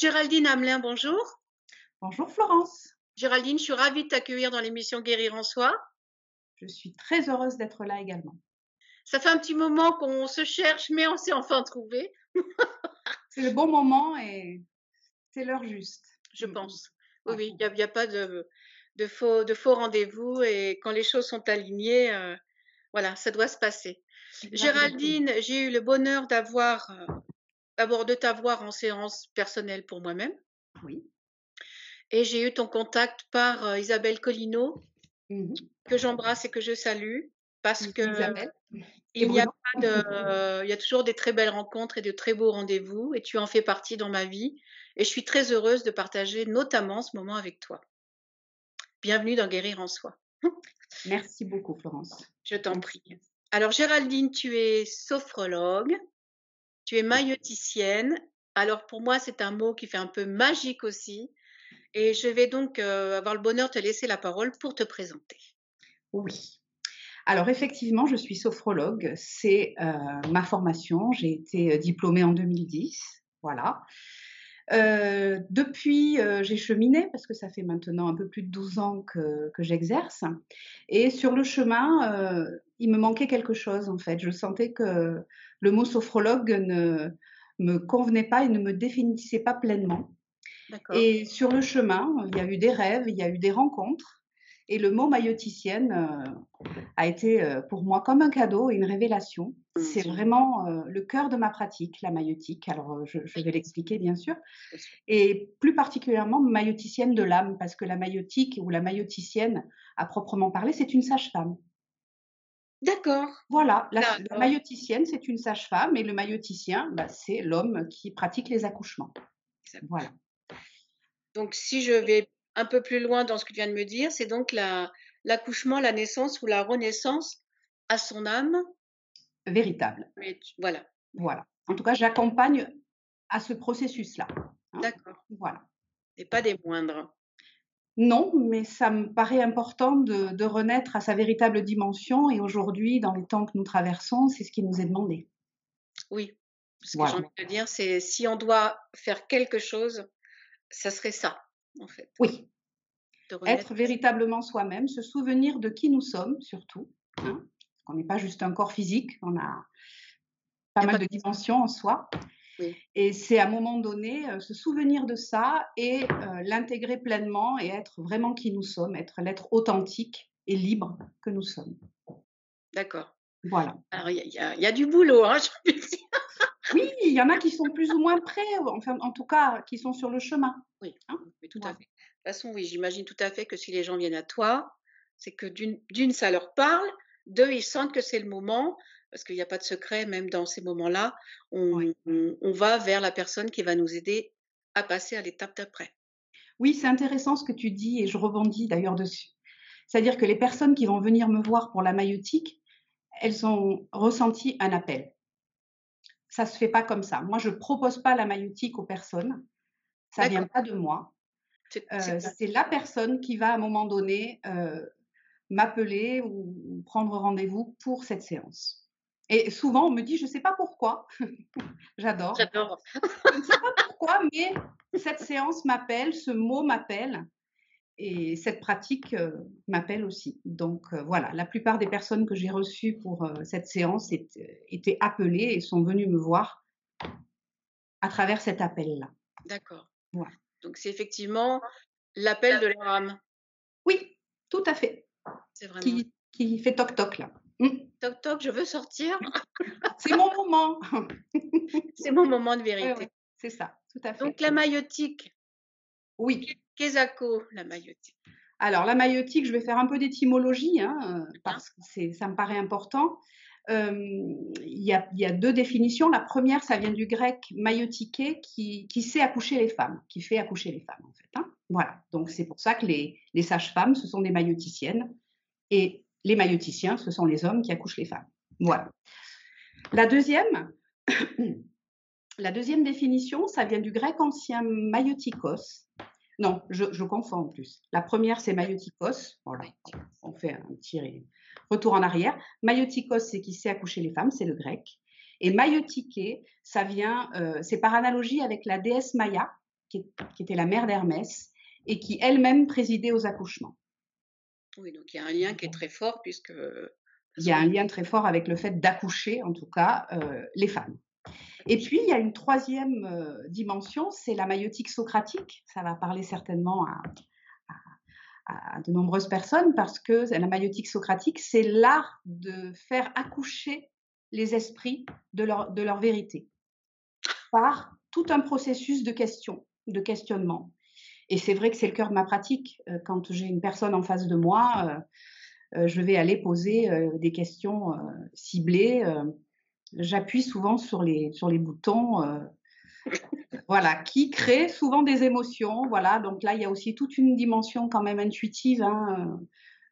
Géraldine Hamelin, bonjour. Bonjour Florence. Géraldine, je suis ravie de t'accueillir dans l'émission Guérir en soi. Je suis très heureuse d'être là également. Ça fait un petit moment qu'on se cherche, mais on s'est enfin trouvé. c'est le bon moment et c'est l'heure juste. Je pense. Oui, oui, il n'y a, pas de, faux, de faux rendez-vous et quand les choses sont alignées, euh, voilà, ça doit se passer. Géraldine, j'ai eu le bonheur d'avoir, euh, d'abord de t'avoir en séance personnelle pour moi-même. Oui. Et j'ai eu ton contact par euh, Isabelle Collineau, mmh que j'embrasse et que je salue, parce que il y, a pas de, il y a toujours des très belles rencontres et de très beaux rendez-vous, et tu en fais partie dans ma vie. Et je suis très heureuse de partager notamment ce moment avec toi. Bienvenue dans Guérir en soi. Merci beaucoup, Florence. Je t'en prie. Alors, Géraldine, tu es sophrologue, tu es maïoticienne. Alors, pour moi, c'est un mot qui fait un peu magique aussi. Et je vais donc euh, avoir le bonheur de te laisser la parole pour te présenter. Oui. Alors effectivement, je suis sophrologue, c'est euh, ma formation. J'ai été euh, diplômée en 2010, voilà. depuis, j'ai cheminé parce que ça fait maintenant un peu plus de 12 ans que, que j'exerce. Et sur le chemin, il me manquait quelque chose en fait. Je sentais que le mot sophrologue ne me convenait pas et ne me définissait pas pleinement. Et sur le chemin, il y a eu des rêves, il y a eu des rencontres. Et le mot mailloticienne euh, a été euh, pour moi comme un cadeau et une révélation. Mmh, C'est vraiment euh, le cœur de ma pratique, la maillotique. Alors, je, vais l'expliquer bien sûr. Et plus particulièrement mailloticienne de l'âme, parce que la maillotique ou la mailloticienne, à proprement parler, c'est une sage-femme. D'accord. Voilà, la, mailloticienne, c'est une sage-femme et le mailloticien, bah, c'est l'homme qui pratique les accouchements. Voilà. Donc, si je vais un peu plus loin dans ce que tu viens de me dire, c'est donc l'accouchement, la, naissance ou la renaissance à son âme. Véritable. voilà. Voilà. En tout cas, j'accompagne à ce processus-là. Hein. D'accord. Voilà. Et pas des moindres. Non, mais ça me paraît important de, renaître à sa véritable dimension. Et aujourd'hui, dans les temps que nous traversons, c'est ce qui nous est demandé. Oui. Ce que j'ai envie de dire, c'est si on doit faire quelque chose, ça serait ça, en fait. Oui. Être véritablement soi-même, se souvenir de qui nous sommes, surtout. Hein, on n'est pas juste un corps physique, on a pas mal de dimensions en soi. Et c'est à un moment donné euh, se souvenir de ça et euh, l'intégrer pleinement et être vraiment qui nous sommes, être l'être authentique et libre que nous sommes. D'accord. Voilà. Alors, il y, a du boulot, hein, Oui, il y en a qui sont plus ou moins prêts, enfin, en tout cas, qui sont sur le chemin. Oui, hein. tout à fait. De toute façon, oui, j'imagine tout à fait que si les gens viennent à toi, c'est que d'une, ça leur parle, deux, ils sentent que c'est le moment, parce qu'il n'y a pas de secret, même dans ces moments-là, on, va vers la personne qui va nous aider à passer à l'étape d'après. Oui, c'est intéressant ce que tu dis et je rebondis d'ailleurs dessus. C'est-à-dire que les personnes qui vont venir me voir pour la maïotique, elles ont ressenti un appel. Ça se fait pas comme ça. Moi, je propose pas la maïotique aux personnes. Ça vient pas de moi. Euh, c'est la personne qui va à un moment donné euh, m'appeler ou prendre rendez-vous pour cette séance. Et souvent, on me dit, je ne sais pas pourquoi. J'adore. J'adore. je ne sais pas pourquoi, mais cette séance m'appelle, ce mot m'appelle. Et cette pratique euh, m'appelle aussi. Donc euh, voilà, la plupart des personnes que j'ai reçues pour euh, cette séance étaient appelées et sont venues me voir à travers cet appel-là. D'accord. Voilà. Donc c'est effectivement l'appel de leur âme. Oui, tout à fait. C'est vraiment. Qui, qui fait toc-toc là. Mmh. Toc toc, je veux sortir. c'est mon moment. c'est mon moment de vérité. c'est ça, tout à fait. Donc la maïotique. Oui. Qu'est-ce la maïotique Alors la maïotique, je vais faire un peu d'étymologie hein, parce que ça me paraît important. Il y, a, deux définitions. La première, ça vient du grec maïotiqué, qui, qui sait accoucher les femmes, qui fait accoucher les femmes en fait. Hein. Voilà. Donc c'est pour ça que les, les sages-femmes, ce sont des maïoticiennes. Et les maïoticiens, ce sont les hommes qui accouchent les femmes. Voilà. La deuxième, la deuxième définition, ça vient du grec ancien maïotikos. Non, je, confonds en plus. La première, c'est maïotikos. Voilà, on fait un petit retour en arrière. Maïotikos, c'est qui sait accoucher les femmes, c'est le grec. Et maïotiqué, ça vient, euh, c'est par analogie avec la déesse Maya, qui, était la mère d'Hermès, et qui elle-même présidait aux accouchements. Oui, donc il y a un lien qui est très fort puisque... Il y a un lien très fort avec le fait d'accoucher, en tout cas, euh, les femmes. Et puis, il y a une troisième euh, dimension, c'est la maïotique socratique. Ça va parler certainement à, à, de nombreuses personnes parce que la maïotique socratique, c'est l'art de faire accoucher les esprits de leur, de leur vérité par tout un processus de questions, de questionnement. Et c'est vrai que c'est le cœur de ma pratique. Euh, quand j'ai une personne en face de moi, euh, je vais aller poser des questions ciblées j'appuie souvent sur les, sur les boutons, euh, voilà, qui créent souvent des émotions. Voilà, donc là, il y a aussi toute une dimension quand même intuitive hein,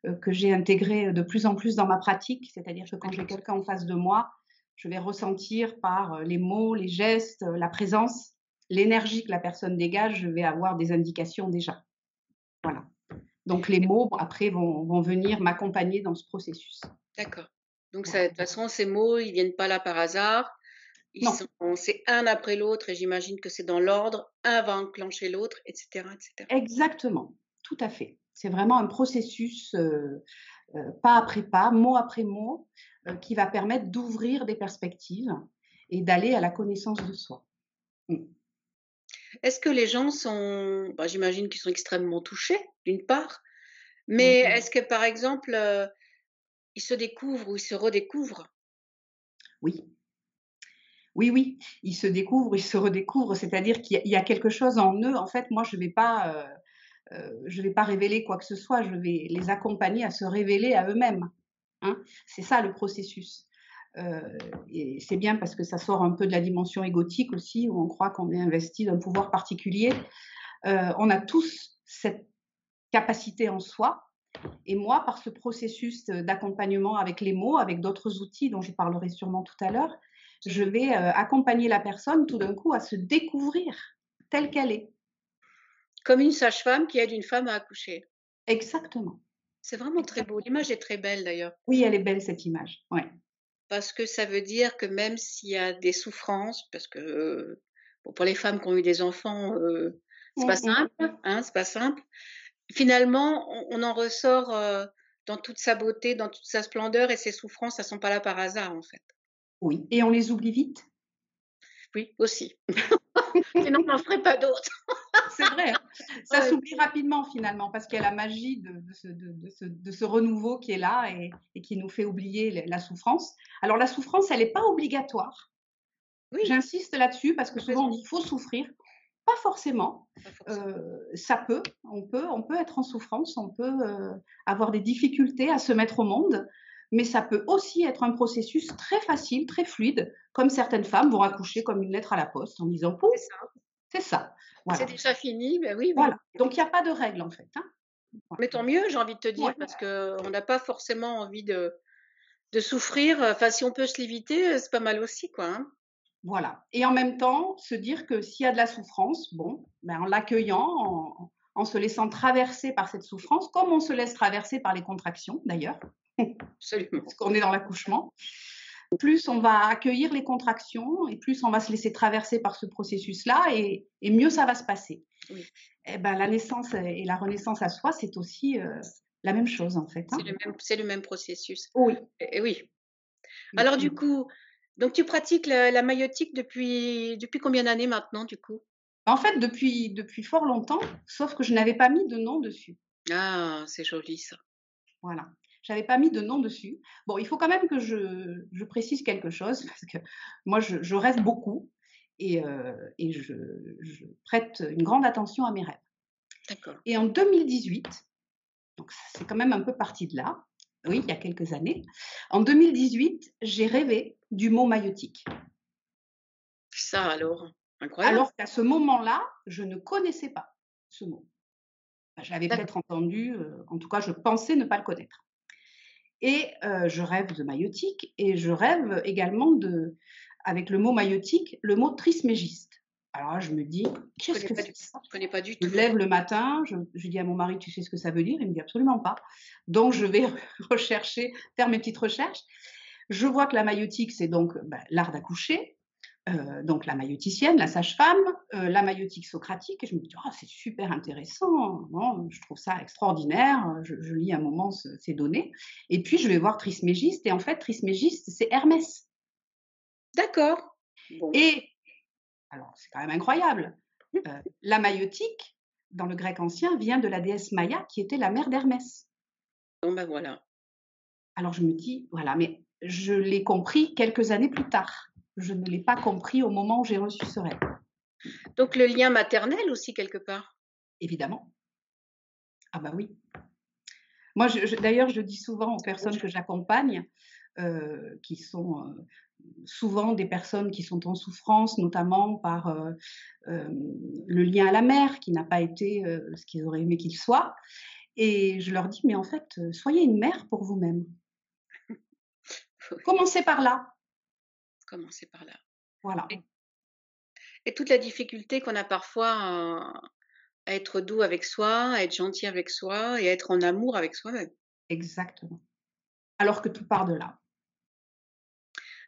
euh, que j'ai intégrée de plus en plus dans ma pratique. C'est-à-dire que quand j'ai quelqu'un en face de moi, je vais ressentir par euh, les mots, les gestes, la présence, l'énergie que la personne dégage, je vais avoir des indications déjà. Voilà. Donc les mots, après, vont, vont venir m'accompagner dans ce processus. D'accord. Donc, de toute façon, ces mots, ils viennent pas là par hasard. C'est un après l'autre et j'imagine que c'est dans l'ordre. Un va enclencher l'autre, etc., etc. Exactement, tout à fait. C'est vraiment un processus euh, euh, pas après pas, mot après mot, euh, qui va permettre d'ouvrir des perspectives et d'aller à la connaissance de soi. Mmh. Est-ce que les gens sont, bah, j'imagine qu'ils sont extrêmement touchés, d'une part, mais mmh est-ce que par exemple, ils se découvrent ou ils se redécouvrent? Oui. Oui, oui, ils se découvrent, ils se redécouvrent. C'est-à-dire qu'il y, a quelque chose en eux. En fait, moi, je ne vais pas, euh, euh, je vais pas révéler quoi que ce soit. Je vais les accompagner à se révéler à eux-mêmes. Hein. C'est ça le processus. Euh, et c'est bien parce que ça sort un peu de la dimension égotique aussi, où on croit qu'on est investi d'un pouvoir particulier. on a tous cette capacité en soi et moi, par ce processus d'accompagnement avec les mots, avec d'autres outils dont je parlerai sûrement tout à l'heure, je vais euh, accompagner la personne tout d'un coup à se découvrir telle qu'elle est. Comme une sage-femme qui aide une femme à accoucher. Exactement. C'est vraiment très beau. L'image est très belle d'ailleurs. Oui, elle est belle cette image. Ouais. Parce que ça veut dire que même s'il y a des souffrances, parce que pour les femmes qui ont eu des enfants, euh, c'est pas mmh, mmh. simple, hein, c'est pas simple finalement, on, en ressort euh, dans toute sa beauté, dans toute sa splendeur, et ses souffrances, elles sont pas là par hasard, en fait. Oui, et on les oublie vite? Oui, aussi. Sinon, on n'en ferait pas d'autres. C'est vrai, hein. ça s'oublie rapidement finalement, parce qu'il y a la magie de, ce, renouveau qui est là et, qui nous fait oublier la souffrance. Alors la souffrance, elle n'est pas obligatoire. Oui. J'insiste là-dessus parce que souvent on dit qu'il faut souffrir. Pas forcément. Euh, ça peut, on peut, on peut être en souffrance, on peut euh, avoir des difficultés à se mettre au monde, mais ça peut aussi être un processus très facile, très fluide, comme certaines femmes vont accoucher comme une lettre à la poste en disant c'est ça. C'est déjà fini, ben oui. Voilà. Donc il n'y a pas de règle en fait. Hein. Mais tant mieux, j'ai envie de te dire, parce qu'on n'a pas forcément envie de, de souffrir. Enfin, si on peut se l'éviter, c'est pas mal aussi, quoi. Hein. Voilà. Et en même temps, se dire que s'il y a de la souffrance, bon, ben en l'accueillant, en, se laissant traverser par cette souffrance, comme on se laisse traverser par les contractions d'ailleurs, parce qu'on est dans l'accouchement, plus on va accueillir les contractions et plus on va se laisser traverser par ce processus-là et, mieux ça va se passer. Et eh ben, la naissance et la renaissance à soi, c'est aussi euh, la même chose en fait. Hein. C'est le, même processus. Oui. Et, oui. Alors du coup, donc, tu pratiques la, maïotique depuis, depuis combien d'années maintenant, du coup? En fait, depuis, depuis fort longtemps, sauf que je n'avais pas mis de nom dessus. Ah, c'est joli ça. Voilà. J'avais pas mis de nom dessus. Bon, il faut quand même que je, je précise quelque chose, parce que moi, je, je rêve beaucoup et, euh, et je, je, prête une grande attention à mes rêves. D'accord. Et en 2018, donc c'est quand même un peu parti de là, oui, il y a quelques années. En 2018, j'ai rêvé du mot maïotique. Ça alors, incroyable. Alors qu'à ce moment-là, je ne connaissais pas ce mot. Je l'avais peut-être entendu, euh, en tout cas, je pensais ne pas le connaître. Et euh, je rêve de maïotique et je rêve également de, avec le mot maïotique, le mot trismégiste. Alors là, je me dis, qu'est-ce que c'est ça? Je connais pas du tout. Je lève le matin, je, dis à mon mari, tu sais ce que ça veut dire? Il me dit absolument pas. Donc, je vais rechercher, faire mes petites recherches. Je vois que la maïotique, c'est donc bah, l'art d'accoucher. Euh, donc la maïoticienne, la sage-femme, euh, la maïotique socratique, et je me dis, oh, c'est super intéressant, je trouve ça extraordinaire, je, lis un moment ces données, et puis je vais voir Trismégiste, et en fait, Trismégiste, c'est Hermès. D'accord. Et, alors c'est quand même incroyable, euh, la maïotique, dans le grec ancien, vient de la déesse Maya, qui était la mère d'Hermès. Bon ben voilà. Alors je me dis, voilà, mais je l'ai compris quelques années plus tard je ne l'ai pas compris au moment où j'ai reçu ce rêve. Donc le lien maternel aussi quelque part? Évidemment. Ah bah oui. Moi, d'ailleurs, je dis souvent aux personnes que j'accompagne, euh, qui sont euh, souvent des personnes qui sont en souffrance, notamment par euh, le lien à la mère, qui n'a pas été ce qu'ils auraient aimé qu'il soit. Et je leur dis, mais en fait, soyez une mère pour vous-même. Commencez par là commencer par là. Voilà. Et, toute la difficulté qu'on a parfois à, être doux avec soi, à être gentil avec soi et à être en amour avec soi-même. Exactement. Alors que tout part de là.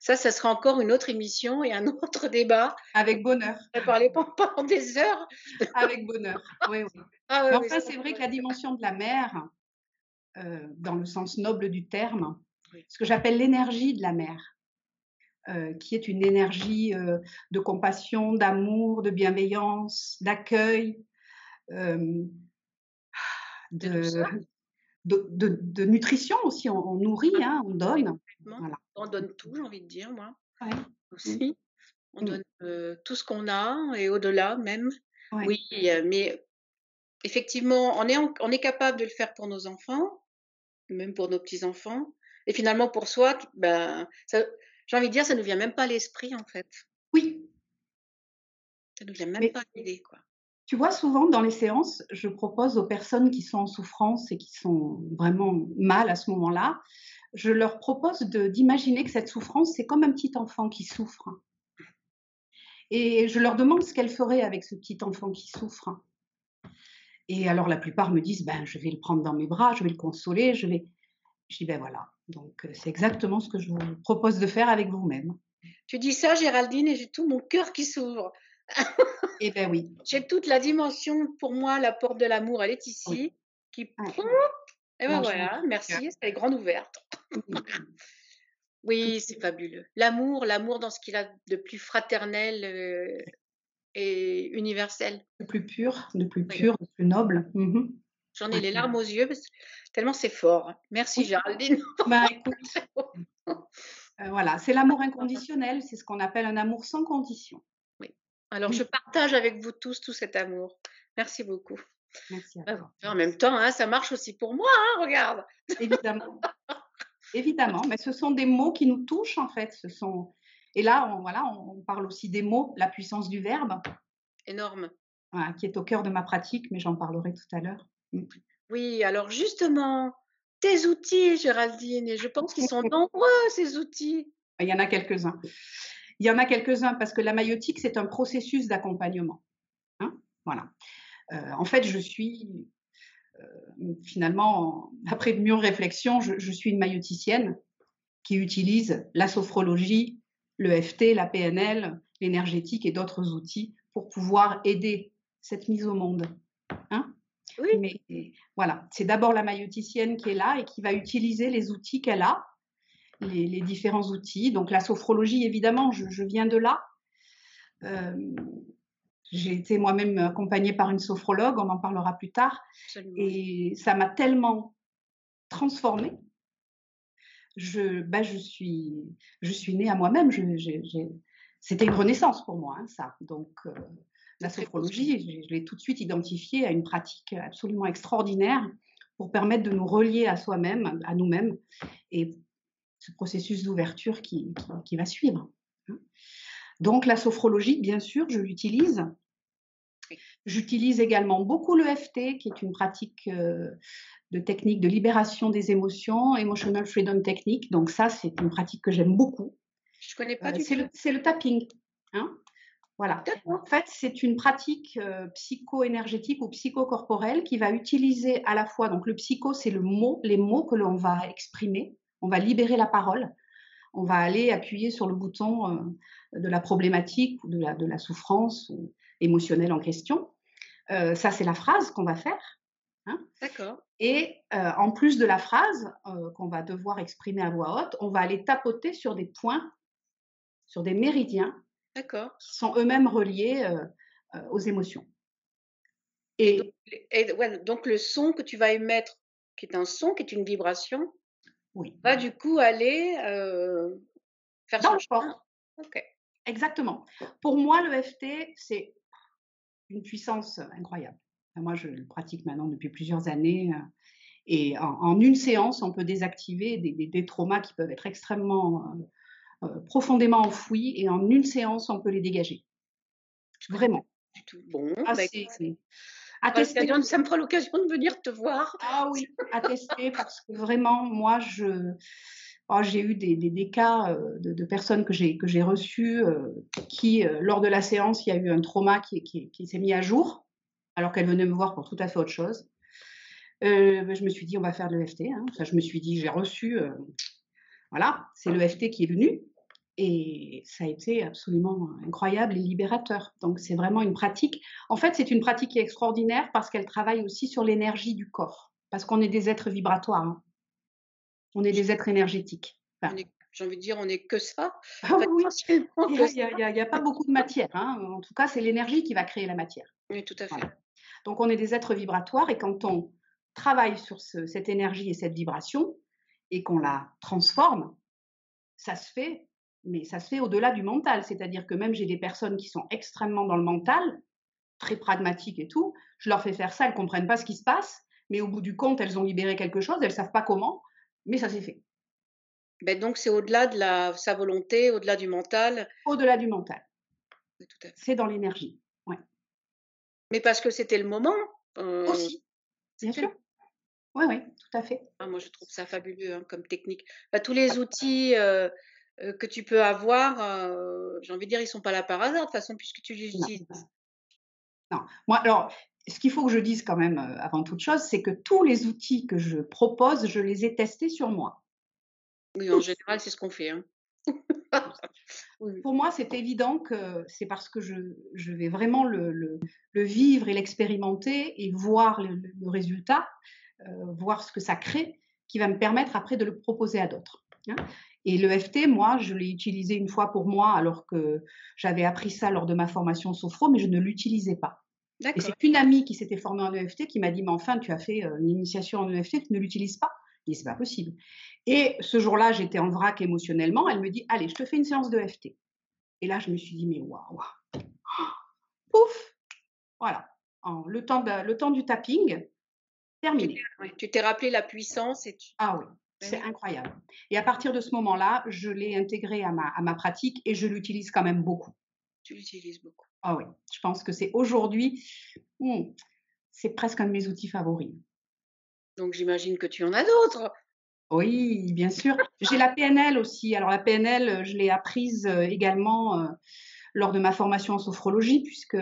Ça, ça sera encore une autre émission et un autre débat. Avec bonheur. On va parler pendant des heures. Avec bonheur. Oui, oui. Ah enfin, c'est vrai que la dimension de la mère, euh, dans le sens noble du terme, ce que j'appelle l'énergie de la mère, euh, qui est une énergie euh, de compassion, d'amour, de bienveillance, d'accueil, euh, de, de, nutrition aussi. On, nourrit, hein, on donne. On donne tout, j'ai envie de dire, moi. Aussi. On donne tout ce qu'on a et au-delà même. Oui, mais effectivement, on est, on est capable de le faire pour nos enfants, même pour nos petits-enfants. Et finalement, pour soi, ben, ça, j'ai envie de dire, ça ne nous vient même pas à l'esprit, en fait. Oui. Ça ne nous vient même pas à l'idée, quoi. Tu vois, souvent dans les séances, je propose aux personnes qui sont en souffrance et qui sont vraiment mal à ce moment-là, je leur propose d'imaginer que cette souffrance, c'est comme un petit enfant qui souffre. Et je leur demande ce qu'elles feraient avec ce petit enfant qui souffre. Et alors la plupart me disent, ben, je vais le prendre dans mes bras, je vais le consoler, je vais... Je dis, ben voilà, donc c'est exactement ce que je vous propose de faire avec vous-même. Tu dis ça, Géraldine, et j'ai tout mon cœur qui s'ouvre. eh bien oui. J'ai toute la dimension, pour moi, la porte de l'amour, elle est ici, qui... et ben voilà, merci, elle est grande ouverte. oui, c'est fabuleux. L'amour, l'amour dans ce qu'il a de plus fraternel et universel. De plus pur, de plus pur, de plus noble. Mmh J'en ai les larmes aux yeux tellement c'est fort. Merci Géraldine. Bah, euh, voilà, c'est l'amour inconditionnel, c'est ce qu'on appelle un amour sans condition. Oui. Alors je partage avec vous tous tout cet amour. Merci beaucoup. Merci à toi. En même temps, hein, ça marche aussi pour moi, hein, regarde. Évidemment. Évidemment, mais ce sont des mots qui nous touchent en fait. Ce sont et là, on, voilà, on parle aussi des mots, la puissance du verbe. Énorme. qui est au cœur de ma pratique, mais j'en parlerai tout à l'heure. Oui, alors justement, tes outils, Géraldine, et je pense qu'ils sont nombreux, ces outils. Il y en a quelques-uns. Il y en a quelques-uns parce que la maïotique, c'est un processus d'accompagnement. Hein, voilà. Euh, en fait, je suis euh, finalement, après de mûres réflexions, je, je, suis une maïoticienne qui utilise la sophrologie, le FT, la PNL, l'énergétique et d'autres outils pour pouvoir aider cette mise au monde. Hein oui. Mais voilà, c'est d'abord la maïoticienne qui est là et qui va utiliser les outils qu'elle a, les, différents outils. Donc la sophrologie, évidemment, je, viens de là. Euh, j'ai été moi-même accompagnée par une sophrologue, on en parlera plus tard. Et ça m'a tellement transformée. Je, bah, je, suis, je suis née à moi-même. C'était une renaissance pour moi, hein, ça. Donc, euh, la sophrologie, je, l'ai tout de suite identifiée à une pratique absolument extraordinaire pour permettre de nous relier à soi-même, à nous-mêmes, et ce processus d'ouverture qui, va suivre. Donc la sophrologie, bien sûr, je l'utilise. J'utilise également beaucoup le FT, qui est une pratique euh, de technique de libération des émotions, Emotional Freedom Technique. Donc ça, c'est une pratique que j'aime beaucoup. Je connais pas euh, du tout. C'est le, tapping. Hein voilà. En fait, c'est une pratique euh, psycho-énergétique ou psychocorporelle qui va utiliser à la fois, donc le psycho, c'est le mot, les mots que l'on va exprimer, on va libérer la parole on va aller appuyer sur le bouton euh, de la problématique ou de la, de la souffrance émotionnelle en question. Euh, ça, c'est la phrase qu'on va faire. Hein. D'accord. Et en plus de la phrase qu'on va devoir exprimer à voix haute, on va aller tapoter sur des points, sur des méridiens D'accord. sont eux-mêmes reliés aux émotions. Et, donc, le son que tu vas émettre, qui est un son, qui est une vibration, oui. va du coup aller faire Dans le Ok. Exactement. Pour moi, le FT, c'est une puissance incroyable. Moi, je le pratique maintenant depuis plusieurs années. Et en, une séance, on peut désactiver des, traumas qui peuvent être extrêmement profondément enfouis. Et en une séance, on peut les dégager. Vraiment. Bon, ah, bah, ça me fera l'occasion de venir te voir. Ah oui, à tester parce que vraiment, moi, je, oh, j'ai eu des, des, cas euh, de, personnes que j'ai, que j'ai reçues euh, qui, euh, lors de la séance, il y a eu un trauma qui, qui, qui s'est mis à jour alors qu'elles venaient me voir pour tout à fait autre chose. Ben, je me suis dit, on va faire de l'EFT. Hein. je me suis dit, j'ai reçu, voilà, c'est l'EFT qui est venu. Et ça a été absolument incroyable et libérateur. Donc c'est vraiment une pratique. En fait, c'est une pratique qui est extraordinaire parce qu'elle travaille aussi sur l'énergie du corps. Parce qu'on est des êtres vibratoires. Hein. On est des êtres énergétiques. J'ai envie de dire, on n'est que ça. Ah oui, il n'y a, pas beaucoup de matière. Hein. En tout cas, c'est l'énergie qui va créer la matière. Oui, tout à fait. Donc on est des êtres vibratoires et quand on travaille sur cette énergie et cette vibration et qu'on la transforme, ça se fait mais ça se fait au-delà du mental. C'est-à-dire que même j'ai des personnes qui sont extrêmement dans le mental, très pragmatiques et tout, je leur fais faire ça, elles ne comprennent pas ce qui se passe, mais au bout du compte, elles ont libéré quelque chose, elles ne savent pas comment, mais ça s'est fait. Ben donc c'est au-delà de la, sa volonté, au-delà du mental. Au-delà du mental. c'est dans l'énergie. Ouais. Mais parce que c'était le moment. Euh, Aussi, bien sûr. Oui, oui, tout à fait. Ah, moi, je trouve ça fabuleux hein, comme technique. Bah, tous les outils euh, que tu peux avoir, j'ai envie de dire, ils sont pas là par hasard de toute façon puisque tu les utilises. Non. Moi, alors, ce qu'il faut que je dise quand même avant toute chose, c'est que tous les outils que je propose, je les ai testés sur moi. Oui, en général, c'est ce qu'on fait. Hein. Pour moi, c'est évident que c'est parce que je, je vais vraiment le, le, vivre et l'expérimenter et voir le, résultat, voir ce que ça crée, qui va me permettre après de le proposer à d'autres. Hein. Et l'EFT, moi, je l'ai utilisé une fois pour moi, alors que j'avais appris ça lors de ma formation Sophro, mais je ne l'utilisais pas. Et c'est une amie qui s'était formée en EFT qui m'a dit, mais enfin, tu as fait euh, une initiation en EFT, tu ne l'utilises pas. Je c'est pas possible. Et ce jour-là, j'étais en vrac émotionnellement. Elle me dit, allez, je te fais une séance d'EFT. Et là, je me suis dit, mais waouh, pouf, voilà. le, temps le temps du tapping, terminé. Tu t'es rappelé la puissance et tu... Ah oui, c'est incroyable. Et à partir de ce moment-là, je l'ai intégré à ma, à ma pratique et je l'utilise quand même beaucoup. Tu l'utilises beaucoup. Ah oui, je pense que c'est aujourd'hui, hmm, c'est presque un de mes outils favoris. Donc j'imagine que tu en as d'autres. Oui, bien sûr. J'ai la PNL aussi. Alors la PNL, je l'ai apprise euh, également euh, lors de ma formation en sophrologie, puisque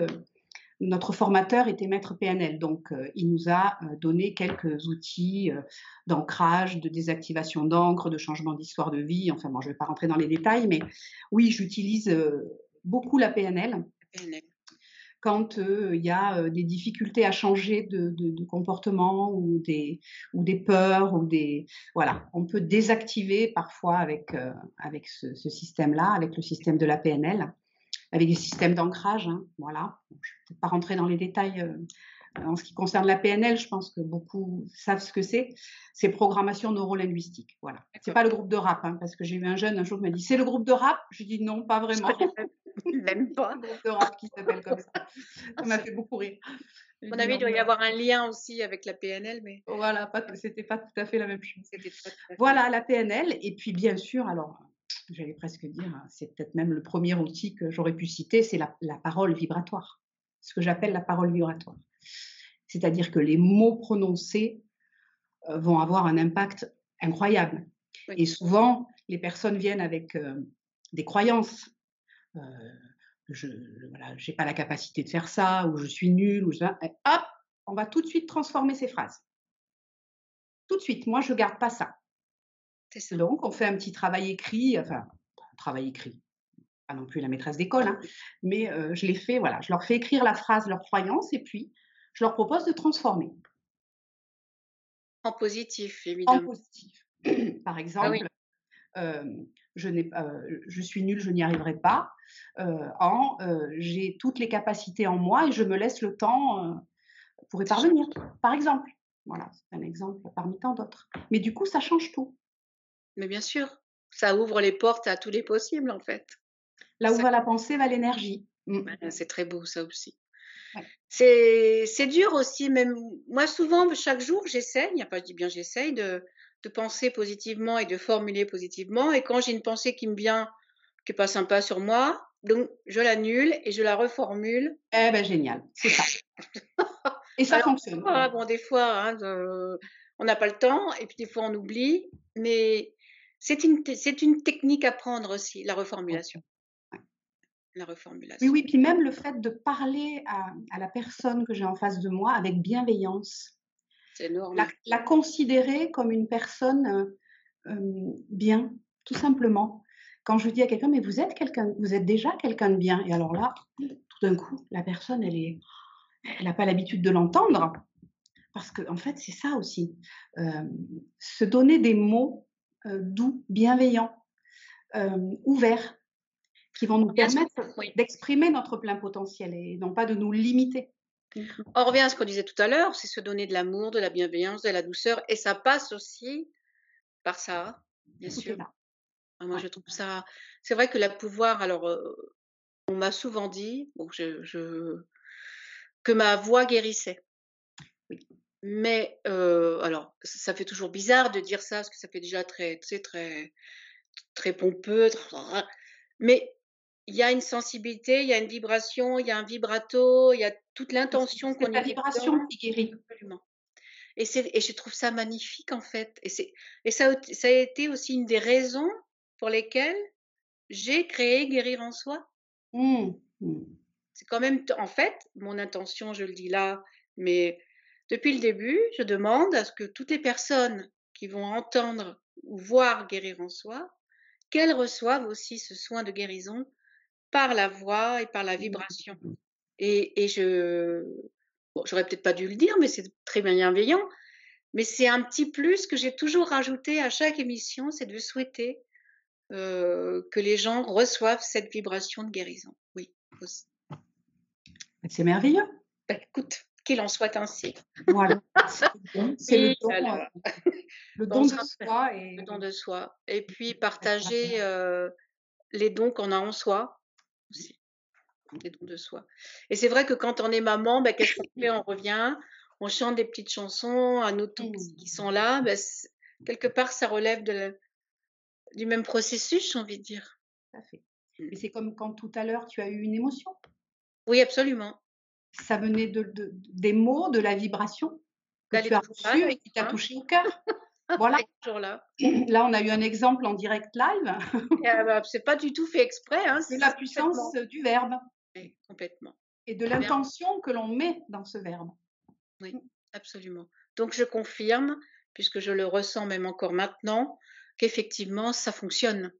notre formateur était maître PNL, donc euh, il nous a euh, donné quelques outils euh, d'ancrage, de désactivation d'encre, de changement d'histoire de vie. Enfin, bon, je ne vais pas rentrer dans les détails, mais oui, j'utilise beaucoup la PNL. Quand il y a des difficultés à changer de, comportement ou des, ou des peurs ou des voilà, on peut désactiver parfois avec avec ce, ce système-là, avec le système de la PNL avec des systèmes d'ancrage. Hein, voilà. je ne vais pas rentrer dans les détails euh, en ce qui concerne la PNL. Je pense que beaucoup savent ce que c'est. C'est programmation neurolinguistique. Voilà. C'est pas le groupe de rap, hein, parce que j'ai eu un jeune un jour qui m'a dit c'est le groupe de rap? Je dis non, pas vraiment. Même pas. le groupe de rap qui s'appelle comme ça. Ça m'a fait beaucoup rire. À mon avis, il doit y avoir un lien aussi avec la PNL, mais voilà, c'était pas tout à fait la même chose. Voilà la PNL, et puis bien sûr, alors j'allais presque dire, hein, c'est peut-être même le premier outil que j'aurais pu citer, c'est la, parole vibratoire, ce que j'appelle la parole vibratoire. C'est-à-dire que les mots prononcés euh, vont avoir un impact incroyable. Et souvent, les personnes viennent avec euh, des croyances. Euh, je n'ai pas la capacité de faire ça, ou je suis nulle, ou hop, on va tout de suite transformer ces phrases. Tout de suite, moi je garde pas ça. Donc, on fait un petit travail écrit, enfin, un travail écrit, pas non plus la maîtresse d'école, hein, mais je les fais, voilà, je leur fais écrire la phrase, leur croyance, et puis je leur propose de transformer. En positif, évidemment. En positif. Par ah exemple, je, je, suis nulle, je n'y arriverai pas. en j'ai toutes les capacités en moi et je me laisse le temps pour y parvenir. Par exemple. Voilà, c'est un exemple parmi tant d'autres. Mais du coup, ça change tout. Mais bien sûr, ça ouvre les portes à tous les possibles, en fait. Là où va la pensée, va l'énergie. Mmh. C'est très beau, ça aussi. C'est dur aussi, même moi souvent, chaque jour, j'essaye, pas je dis bien j'essaye, de, de, penser positivement et de formuler positivement. Et quand j'ai une pensée qui me vient, qui n'est pas sympa sur moi, donc je l'annule et je la reformule. Eh ben génial, c'est ça. et ça fonctionne. bon, des fois, hein, on n'a pas le temps et puis des fois on oublie, mais c'est une, une technique à prendre aussi, la reformulation la reformulation. Oui, oui, puis même le fait de parler à, la personne que j'ai en face de moi avec bienveillance. C'est énorme. La, considérer comme une personne euh, euh, bien, tout simplement. Quand je dis à quelqu'un, mais vous êtes quelqu'un, vous êtes déjà quelqu'un de bien. Et alors là, tout d'un coup, la personne, elle est, elle n'a pas l'habitude de l'entendre. Parce qu'en en fait, c'est ça aussi. Euh, se donner des mots doux, bienveillants, ouverts qui vont nous permettre d'exprimer notre plein potentiel et non pas de nous limiter. On revient à ce qu'on disait tout à l'heure, c'est se donner de l'amour, de la bienveillance, de la douceur, et ça passe aussi par ça, bien sûr. Ah, moi, je trouve ça. C'est vrai que le pouvoir, alors, euh, on m'a souvent dit bon, je, que ma voix guérissait. Oui. Mais, euh, alors, ça fait toujours bizarre de dire ça, parce que ça fait déjà très, très, très, très pompeux. Mais il y a une sensibilité, il y a une vibration, il y a un vibrato, il y a toute l'intention qu'on a. La vibration qui guérit. Absolument. Et, et je trouve ça magnifique en fait. Et, et ça, ça a été aussi une des raisons pour lesquelles j'ai créé Guérir en soi. Mmh. Mmh. C'est quand même, en fait, mon intention, je le dis là, mais depuis le début, je demande à ce que toutes les personnes qui vont entendre ou voir Guérir en soi, qu'elles reçoivent aussi ce soin de guérison par la voix et par la mmh. vibration. Et, et je, bon, j'aurais peut-être pas dû le dire, mais c'est très bienveillant. Mais c'est un petit plus que j'ai toujours rajouté à chaque émission, c'est de souhaiter euh, que les gens reçoivent cette vibration de guérison. Oui, C'est merveilleux. Ben, écoute, qu'il en soit ainsi. Voilà. C'est le don, le don de soi. Et... Le don de soi. Et puis partager euh, les dons qu'on a en soi aussi. Des dons de soi. Et c'est vrai que quand on est maman, ben, qu'est-ce qu'on fait? On revient, on chante des petites chansons à nos tout mmh. qui sont là. Ben, quelque part, ça relève de du même processus, j'ai envie de dire. Ça fait. Mmh. Mais c'est comme quand tout à l'heure, tu as eu une émotion? Oui, absolument. Ça venait de, des mots, de la vibration que tu as reçue et qui t'a touché au cœur. Voilà. Là. là, on a eu un exemple en direct live. Bah, c'est pas du tout fait exprès. Hein, c'est la puissance du verbe. complètement. Et de l'intention que l'on met dans ce verbe. Oui, absolument. Donc, je confirme, puisque je le ressens même encore maintenant, qu'effectivement, ça fonctionne.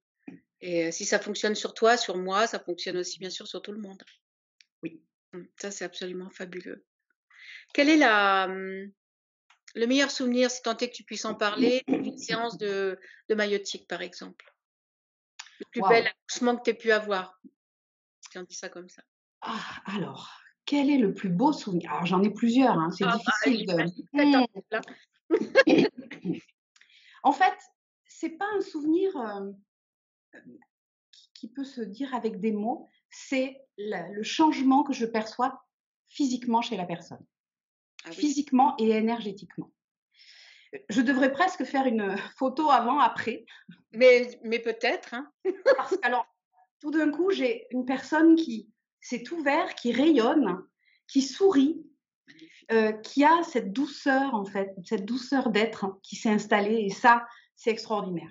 Et euh, si ça fonctionne sur toi, sur moi, ça fonctionne aussi bien sûr sur tout le monde. Oui. Mmh, ça, c'est absolument fabuleux. Quelle est la, mmh, le meilleur souvenir, si tant est que tu puisses en parler, d'une séance de, de maïotique, par exemple? Le plus bel accouchement que tu aies pu avoir Si on dit ça comme ça. Ah, alors, quel est le plus beau souvenir? Alors, j'en ai plusieurs, hein, c'est ah, bah, difficile de. en fait, c'est pas un souvenir euh, qui, peut se dire avec des mots, c'est le changement que je perçois physiquement chez la personne. Ah physiquement et énergétiquement. Je devrais presque faire une photo avant-après. Mais, mais peut-être. Hein. Parce qu'alors, tout d'un coup, j'ai une personne qui s'est ouverte, qui rayonne, qui sourit, euh, qui a cette douceur, en fait, cette douceur d'être qui s'est installée. Et ça, c'est extraordinaire.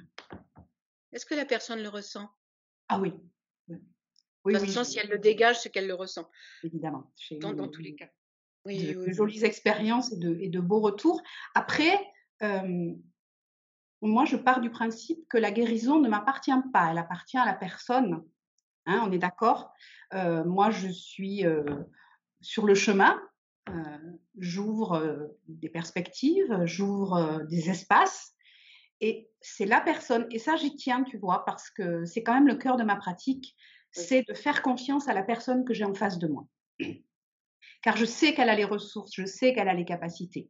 Est-ce que la personne le ressent? Ah oui. Oui, de toute façon, si elle le dégage, c'est qu'elle le ressent. Évidemment. Dans, dans tous les cas de, jolies expériences et de, et de, beaux retours. Après, moi, je pars du principe que la guérison ne m'appartient pas, elle appartient à la personne. Hein, on est d'accord euh, Moi, je suis euh, sur le chemin, j'ouvre des perspectives, j'ouvre des espaces, et c'est la personne, et ça j'y tiens, tu vois, parce que c'est quand même le cœur de ma pratique, c'est de faire confiance à la personne que j'ai en face de moi. Car je sais qu'elle a les ressources, je sais qu'elle a les capacités.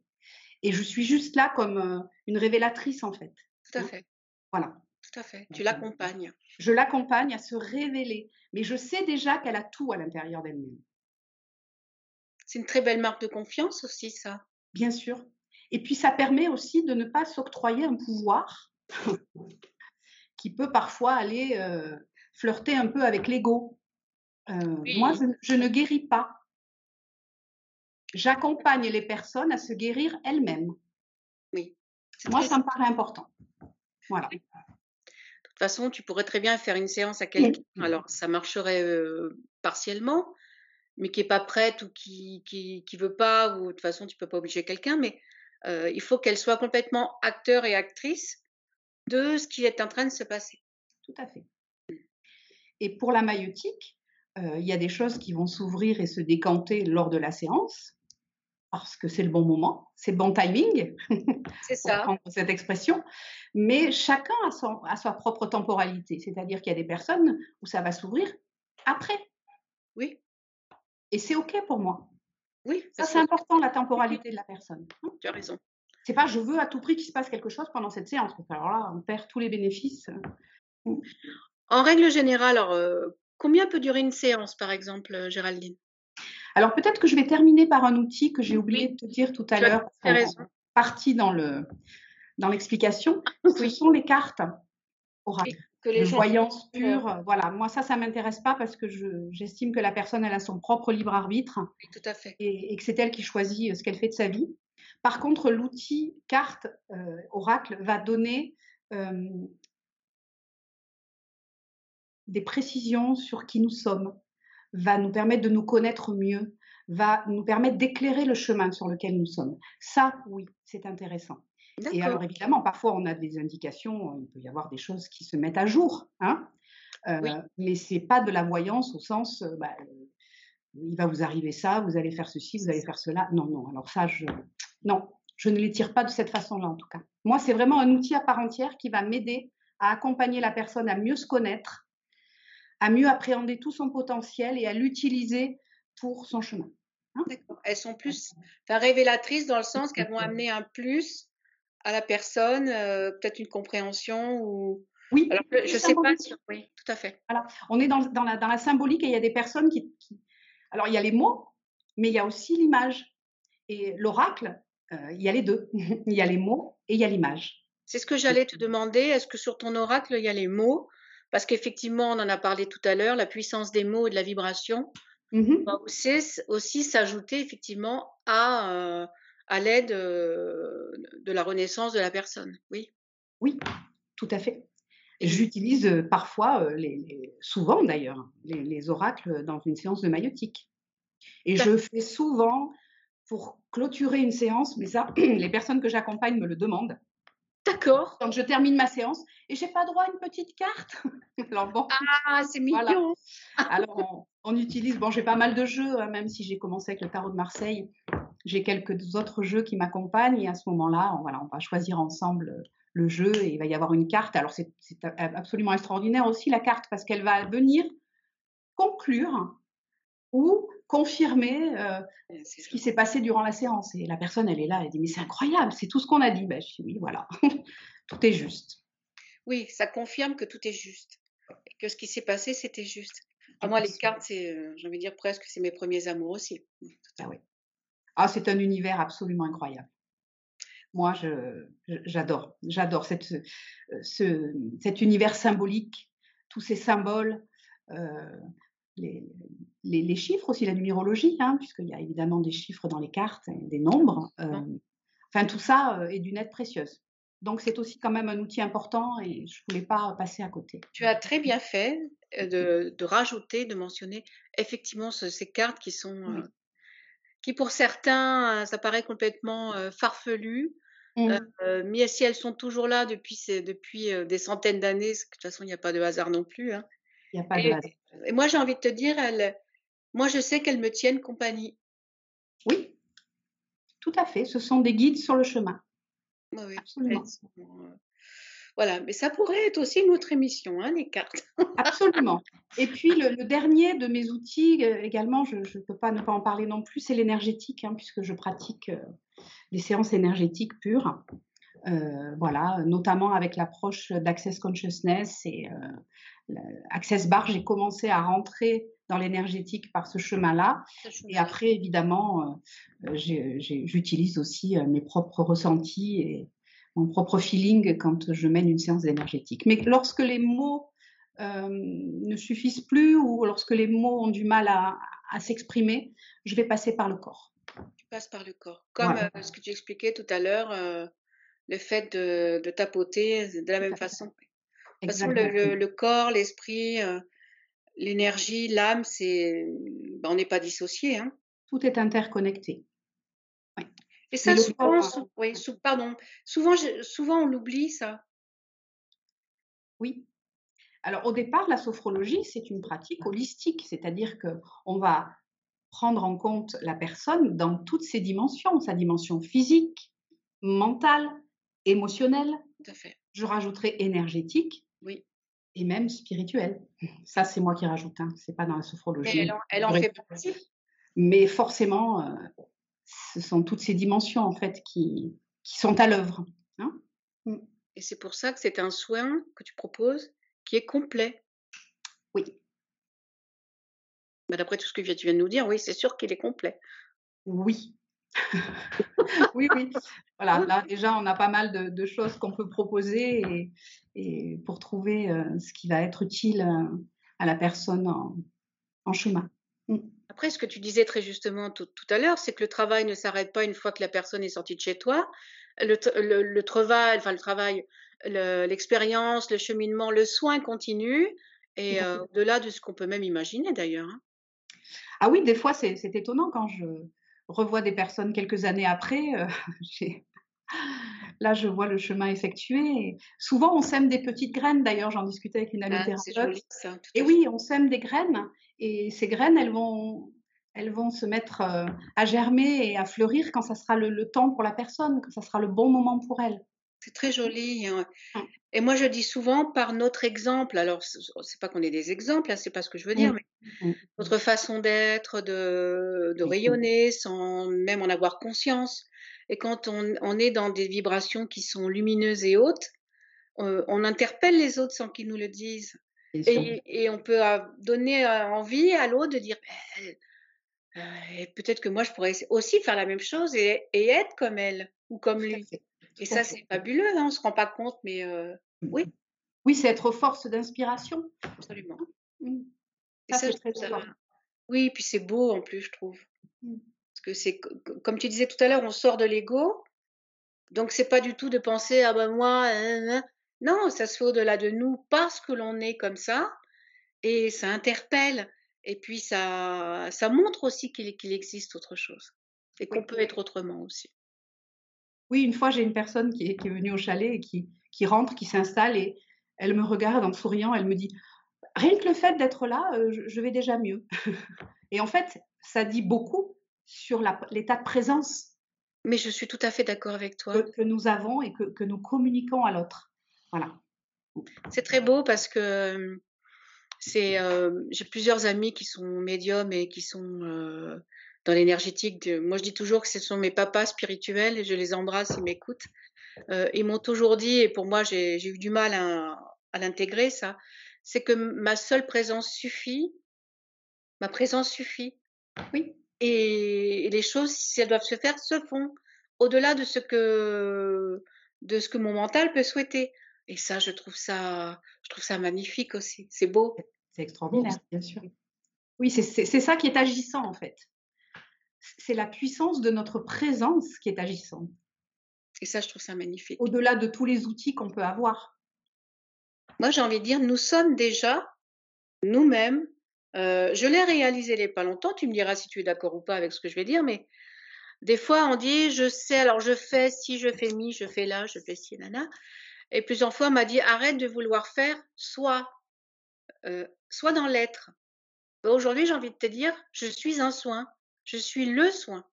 Et je suis juste là comme une révélatrice, en fait. Tout à fait. Voilà. Tout à fait. Tu l'accompagnes. Je l'accompagne à se révéler. Mais je sais déjà qu'elle a tout à l'intérieur d'elle-même. C'est une très belle marque de confiance aussi, ça. Bien sûr. Et puis, ça permet aussi de ne pas s'octroyer un pouvoir qui peut parfois aller flirter un peu avec l'ego. Moi, je, ne guéris pas. J'accompagne les personnes à se guérir elles-mêmes. Oui. Moi, ça me paraît important. Voilà. De toute façon, tu pourrais très bien faire une séance à quelqu'un. Alors, ça marcherait partiellement, mais qui n'est pas prête ou qui qui, qui veut pas, ou de toute façon, tu peux pas obliger quelqu'un, mais il faut qu'elle soit complètement acteur et actrice de ce qui est en train de se passer. Tout à fait. Et pour la maïotique, il y a des choses qui vont s'ouvrir et se décanter lors de la séance parce que c'est le bon moment, c'est le bon timing. C'est ça. prendre cette expression. Mais chacun a, son, a sa propre temporalité. C'est-à-dire qu'il y a des personnes où ça va s'ouvrir après. Oui. Et c'est OK pour moi. Oui. Ça, c'est important, la temporalité de la personne. Hein. tu as raison. C'est pas je veux à tout prix qu'il se passe quelque chose pendant cette séance. Alors là, on perd tous les bénéfices. En règle générale, alors, euh, combien peut durer une séance, par exemple, euh, Géraldine? Alors peut-être que je vais terminer par un outil que j'ai oublié de te dire tout à l'heure. Partie dans le dans l'explication. Ce sont les cartes oracles. Que les voyance pure, voilà. Moi, ça, ça m'intéresse pas parce que j'estime que la personne, elle a son propre libre arbitre. tout à fait. Et, que c'est elle qui choisit euh, ce qu'elle fait de sa vie. Par contre, l'outil carte euh, oracle va donner euh, des précisions sur qui nous sommes, va nous permettre de nous connaître mieux, va nous permettre d'éclairer le chemin sur lequel nous sommes. Ça, oui, c'est intéressant. Et alors évidemment, parfois on a des indications, il peut y avoir des choses qui se mettent à jour, hein euh, oui. mais c'est pas de la voyance au sens, euh, bah, il va vous arriver ça, vous allez faire ceci, vous allez faire cela. Non, non. Alors ça, je, non, je ne les tire pas de cette façon-là en tout cas. Moi, c'est vraiment un outil à part entière qui va m'aider à accompagner la personne à mieux se connaître, à mieux appréhender tout son potentiel et à l'utiliser pour son chemin. Hein. Elles sont plus révélatrices dans le sens qu'elles vont amener un plus à la personne, euh, peut-être une compréhension ou. Oui, Alors, je ne sais pas si. Oui, tout à fait. Voilà. On est dans, dans, la, dans, la, symbolique et il y a des personnes qui, Alors, il y a les mots, mais il y a aussi l'image. Et l'oracle, euh, il y a les deux. il y a les mots et il y a l'image. C'est ce que j'allais te demander. Est-ce que sur ton oracle, il y a les mots? Parce qu'effectivement, on en a parlé tout à l'heure, la puissance des mots et de la vibration mmh va aussi, s'ajouter effectivement à, euh, à l'aide euh, de la renaissance de la personne. Oui. Oui, tout à fait. J'utilise euh, parfois, les, souvent d'ailleurs, les, oracles dans une séance de maïotique. Et je fais souvent, pour clôturer une séance, mais ça, les personnes que j'accompagne me le demandent, D'accord. Quand je termine ma séance et j'ai pas droit à une petite carte? Alors bon. Ah, c'est mignon. Alors on, utilise, bon, j'ai pas mal de jeux, hein, même si j'ai commencé avec le tarot de Marseille. J'ai quelques autres jeux qui m'accompagnent et à ce moment-là, on, voilà, on va choisir ensemble euh, le jeu et il va y avoir une carte. Alors c'est absolument extraordinaire aussi la carte parce qu'elle va venir conclure ou confirmer euh, ce qui s'est passé durant la séance. Et la personne, elle est là, elle dit, mais c'est incroyable, c'est tout ce qu'on a dit. Ben, je dis, oui, voilà, tout est juste. Oui, ça confirme que tout est juste, que ce qui s'est passé, c'était juste. moi, les cartes, c'est, euh, j'ai envie de dire presque, c'est mes premiers amours aussi. Ah oui. Ah, c'est un univers absolument incroyable. Moi, je, j'adore, j'adore cette, euh, ce, cet univers symbolique, tous ces symboles. Euh, les, les, chiffres aussi, la numérologie, hein, puisqu'il y a évidemment des chiffres dans les cartes, des nombres. Euh, enfin, tout ça euh, est d'une aide précieuse. Donc, c'est aussi quand même un outil important et je ne voulais pas passer à côté. Tu as très bien fait euh, de, de rajouter, de mentionner effectivement ces cartes qui sont, qui pour certains, ça paraît complètement farfelu, Mmh. mais si elles sont toujours là depuis, depuis des centaines d'années, de toute façon, il n'y a pas de hasard non plus. Hein. Il n'y a pas de hasard. Et moi, j'ai envie de te dire, elles, moi, je sais qu'elles me tiennent compagnie. Oui, tout à fait. Ce sont des guides sur le chemin. Oui. Absolument. Voilà, mais ça pourrait être aussi une autre émission, hein, les cartes. Absolument. Et puis le, dernier de mes outils euh, également, je ne peux pas ne pas en parler non plus, c'est l'énergétique, hein, puisque je pratique euh, des séances énergétiques pures. Euh, voilà, notamment avec l'approche d'Access Consciousness et Access Bar, j'ai commencé à rentrer dans l'énergétique par ce chemin-là. Et après, évidemment, j'utilise aussi mes propres ressentis et, mon propre feeling quand je mène une séance énergétique. Mais lorsque les mots euh, ne suffisent plus ou lorsque les mots ont du mal à, s'exprimer, je vais passer par le corps. Tu passes par le corps. Comme euh, ce que tu expliquais tout à l'heure, euh, le fait de, tapoter de la même façon. De toute façon, le, corps, l'esprit, l'énergie, l'âme, c'est, ben, on n'est pas dissociés. Hein. Tout est interconnecté. Et ça, souvent, oui, pardon, souvent, souvent on l'oublie, ça. Oui. Alors, au départ, la sophrologie, c'est une pratique holistique, c'est-à-dire qu'on va prendre en compte la personne dans toutes ses dimensions, sa dimension physique, mentale, émotionnelle. Tout à fait. Je rajouterai énergétique. Oui. Et même spirituelle. Ça, c'est moi qui rajoute, hein. c'est pas dans la sophrologie. elle en, elle en fait partie. Mais forcément, euh, ce sont toutes ces dimensions en fait qui, qui sont à l'œuvre. Hein. Mmh. Et c'est pour ça que c'est un soin que tu proposes qui est complet. Oui. Bah, d'après tout ce que tu viens de nous dire, oui, c'est sûr qu'il est complet. Oui. oui, oui. Voilà, là déjà, on a pas mal de, choses qu'on peut proposer et, et pour trouver euh, ce qui va être utile euh, à la personne en, en chemin. Mmh. Après, ce que tu disais très justement tout, à l'heure, c'est que le travail ne s'arrête pas une fois que la personne est sortie de chez toi. Le, travail, enfin le travail, l'expérience, le, cheminement, le soin continue et euh, au-delà de ce qu'on peut même imaginer d'ailleurs. Hein. Ah oui, des fois c'est étonnant quand je revois des personnes quelques années après. Euh, là, je vois le chemin effectué. souvent, on sème des petites graines. D'ailleurs, j'en discutais avec une amie ah, thérapeute. et oui, on sème des graines et ces graines, elles vont, elles vont se mettre euh, à germer et à fleurir quand ça sera le, temps pour la personne, quand ça sera le bon moment pour elle. C'est très joli. Hein. Et moi, je dis souvent par notre exemple. Alors, c'est pas qu'on ait des exemples, hein, c'est pas ce que je veux dire, mais notre façon d'être, de, rayonner, sans même en avoir conscience. Et quand on, est dans des vibrations qui sont lumineuses et hautes, euh, on interpelle les autres sans qu'ils nous le disent. Et, on peut donner envie à l'autre de dire «Ben, euh, peut-être que moi je pourrais aussi faire la même chose et, être comme elle ou comme lui. Et ça, c'est fabuleux, hein, on ne se rend pas compte, mais mmh. oui. Oui, c'est être force d'inspiration. Absolument. Mmh. ça, c'est très Oui, puis c'est beau en plus, je trouve. Mmh. Parce que c'est, comme tu disais tout à l'heure, on sort de l'ego. Donc, c'est pas du tout de penser, ah ben moi, non, ça se fait au-delà de nous parce que l'on est comme ça et ça interpelle. Et puis ça, ça montre aussi qu'il existe autre chose et qu'on peut être autrement aussi. Oui, une fois, j'ai une personne qui est, venue au chalet et qui, qui rentre, qui s'installe et elle me regarde en souriant. Elle me dit Rien que le fait d'être là, euh, je, vais déjà mieux. et en fait, ça dit beaucoup sur l'état de présence. Mais je suis tout à fait d'accord avec toi. Que, nous avons et que, que nous communiquons à l'autre. Voilà. C'est très beau parce que c'est, j'ai plusieurs amis qui sont médiums et qui sont dans l'énergétique. Moi, je dis toujours que ce sont mes papas spirituels et je les embrasse, ils m'écoutent. ils m'ont toujours dit, et pour moi, j'ai eu du mal à, l'intégrer, ça, c'est que ma seule présence suffit. Ma présence suffit. Oui. Et, les choses, si elles doivent se faire, se font. Au-delà de ce que de ce que mon mental peut souhaiter. Et ça, je trouve ça, je trouve ça magnifique aussi. C'est beau. C'est extraordinaire, bien sûr. Oui, c'est ça qui est agissant en fait. C'est la puissance de notre présence qui est agissante. Et ça, je trouve ça magnifique. Au-delà de tous les outils qu'on peut avoir. Moi, j'ai envie de dire, nous sommes déjà nous-mêmes. Euh, je l'ai réalisé il n'y a pas longtemps. Tu me diras si tu es d'accord ou pas avec ce que je vais dire, mais des fois, on dit, je sais, alors je fais si, je fais mi, je fais là, je fais ci, nana. Et plusieurs fois, on m'a dit, arrête de vouloir faire soit, euh, soit dans l'être. Aujourd'hui, j'ai envie de te dire, je suis un soin, je suis le soin.